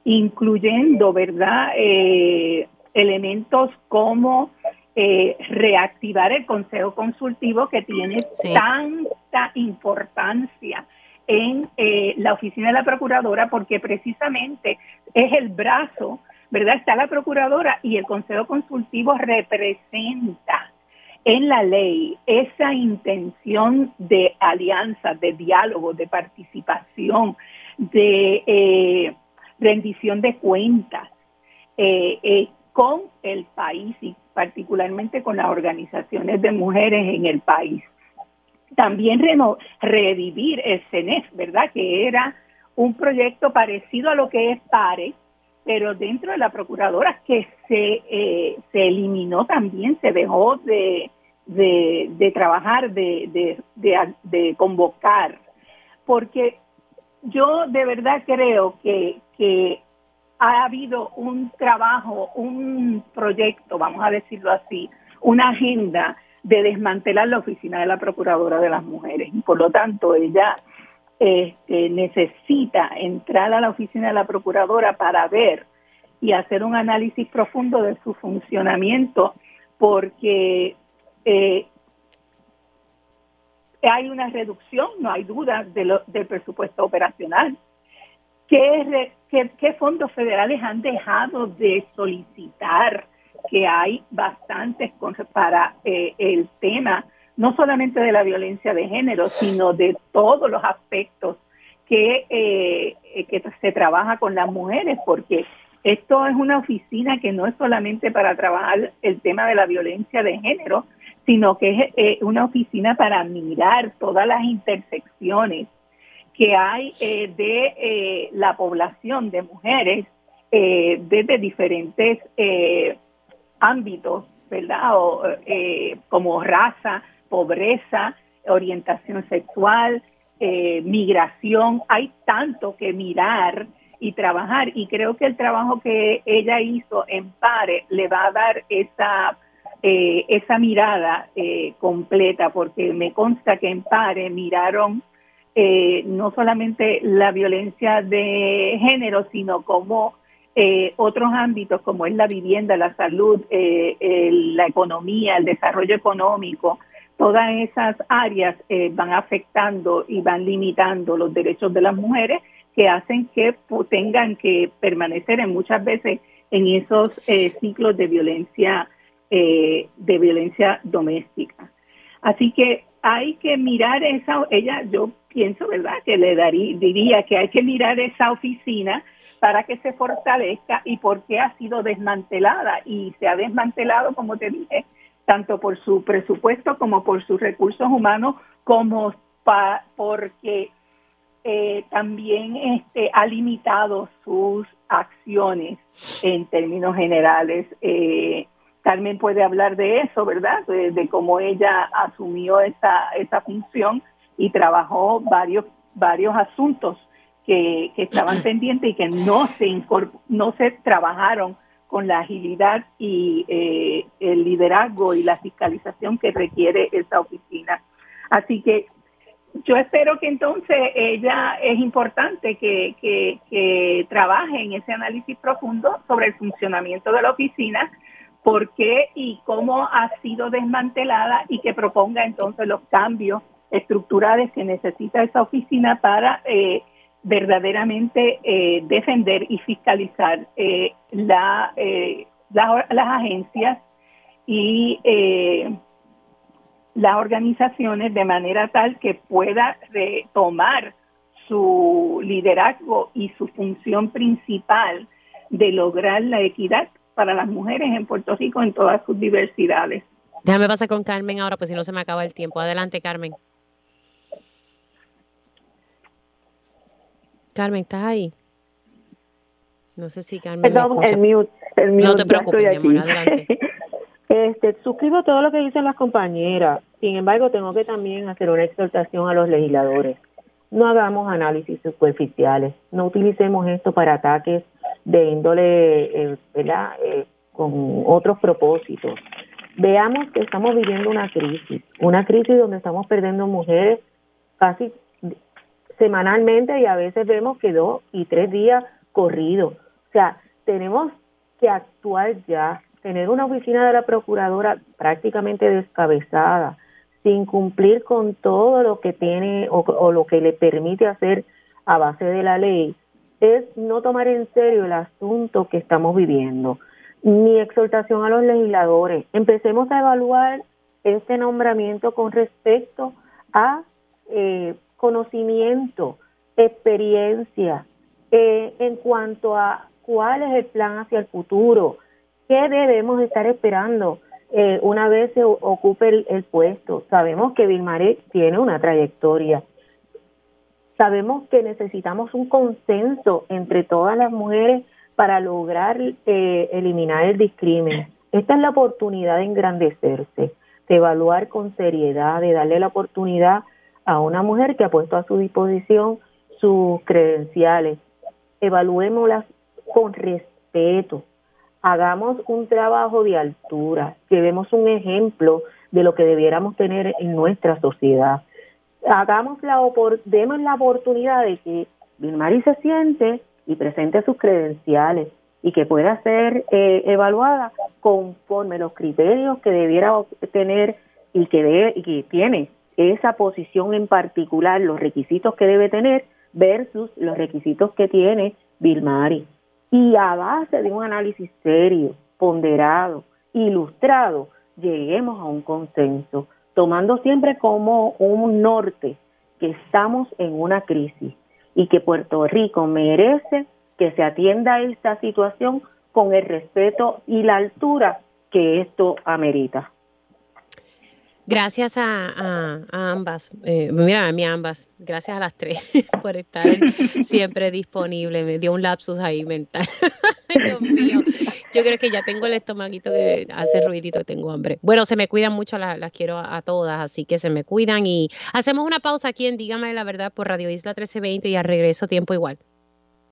incluyendo, ¿verdad?, eh, elementos como reactivar el consejo consultivo que tiene tanta importancia en eh, la oficina de la procuradora porque precisamente es el brazo, ¿verdad? Está la procuradora y el consejo consultivo representa en la ley esa intención de alianza, de diálogo, de participación, de eh, rendición de cuentas eh, con el país y particularmente con las organizaciones de mujeres en el país también revivir el CENES, ¿verdad? Que era un proyecto parecido a lo que es PARE, pero dentro de la procuradora que se, eh, se eliminó también, se dejó de, de, trabajar, de, de, convocar, porque yo de verdad creo que, que ha habido un trabajo, un proyecto, vamos a decirlo así, una agenda de desmantelar la oficina de la Procuradora de las Mujeres. Y por lo tanto, ella este, necesita entrar a la oficina de la Procuradora para ver y hacer un análisis profundo de su funcionamiento, porque eh, hay una reducción, no hay duda, de del presupuesto operacional. ¿Qué, qué fondos federales han dejado de solicitar? que hay bastantes para eh, el tema, no solamente de la violencia de género, sino de todos los aspectos que, eh, que se trabaja con las mujeres, porque esto es una oficina que no es solamente para trabajar el tema de la violencia de género, sino que es eh, una oficina para mirar todas las intersecciones que hay de la población de mujeres desde diferentes ámbitos, ¿verdad? O, eh, como raza, pobreza, orientación sexual, eh, migración. Hay tanto que mirar y trabajar. Y creo que el trabajo que ella hizo en PARE le va a dar esa eh, esa mirada completa porque me consta que en PARE miraron no solamente la violencia de género sino como eh, otros ámbitos como es la vivienda, la salud, eh, la economía, el desarrollo económico, todas esas áreas eh, van afectando y van limitando los derechos de las mujeres que hacen que tengan que permanecer en muchas veces en esos ciclos de violencia de violencia doméstica. Así que hay que mirar esa, ella, yo pienso, ¿verdad? Que le daría, diría que hay que mirar esa oficina para que se fortalezca y por qué ha sido desmantelada y se ha desmantelado, como te dije, tanto por su presupuesto como por sus recursos humanos, como porque eh, también este, ha limitado sus acciones en términos generales. Eh, Carmen puede hablar de eso, ¿verdad? De, cómo ella asumió esa, esa función y trabajó varios, varios asuntos que, estaban pendientes y que no se, no se trabajaron con la agilidad y eh, el liderazgo y la fiscalización que requiere esa oficina. Así que yo espero que entonces ella es importante que, trabaje en ese análisis profundo sobre el funcionamiento de la oficina, por qué y cómo ha sido desmantelada y que proponga entonces los cambios estructurales que necesita esa oficina para eh, verdaderamente eh, defender y fiscalizar eh, la, eh, las agencias y las organizaciones de manera tal que pueda retomar su liderazgo y su función principal de lograr la equidad para las mujeres en Puerto Rico en todas sus diversidades. Déjame pasar con Carmen ahora, pues si no se me acaba el tiempo. Adelante, Carmen. Carmen, ¿estás ahí? No sé si Carmen Perdón, me el mute, el mute, No te preocupes, estoy mi amor, aquí. adelante. Este, suscribo todo lo que dicen las compañeras. Sin embargo, tengo que también hacer una exhortación a los legisladores. No hagamos análisis superficiales. No utilicemos esto para ataques de índole, eh, ¿verdad? Eh, con otros propósitos. Veamos que estamos viviendo una crisis, una crisis donde estamos perdiendo mujeres casi semanalmente y a veces vemos que dos y tres días corridos. O sea, tenemos que actuar ya, tener una oficina de la procuradora prácticamente descabezada, sin cumplir con todo lo que tiene o, lo que le permite hacer a base de la ley, es no tomar en serio el asunto que estamos viviendo. Mi exhortación a los legisladores, empecemos a evaluar este nombramiento con respecto a eh, conocimiento, experiencia, eh, en cuanto a cuál es el plan hacia el futuro, qué debemos estar esperando eh, una vez se ocupe el, el puesto. Sabemos que Vilmaré tiene una trayectoria. Sabemos que necesitamos un consenso entre todas las mujeres para lograr eh, eliminar el discrimen. Esta es la oportunidad de engrandecerse, de evaluar con seriedad, de darle la oportunidad a una mujer que ha puesto a su disposición sus credenciales. Evaluémoslas con respeto. Hagamos un trabajo de altura, llevemos un ejemplo de lo que debiéramos tener en nuestra sociedad. Hagamos la demos la oportunidad de que Vilmari se siente y presente sus credenciales y que pueda ser eh, evaluada conforme los criterios que debiera tener y que, debe, y que tiene esa posición en particular, los requisitos que debe tener versus los requisitos que tiene Vilmari. Y a base de un análisis serio, ponderado, ilustrado, lleguemos a un consenso, tomando siempre como un norte que estamos en una crisis y que Puerto Rico merece que se atienda esta situación con el respeto y la altura que esto amerita. Gracias a, a- a ambas, eh, mira, a mí ambas, gracias a las tres por estar siempre disponible. Me dio un lapsus ahí mental. Dios mío, yo creo que ya tengo el estomaguito que hace ruidito tengo hambre. Bueno, se me cuidan mucho, las, las quiero a, a todas, así que se me cuidan y hacemos una pausa aquí en Dígame la Verdad por Radio Isla 1320 y al regreso tiempo igual.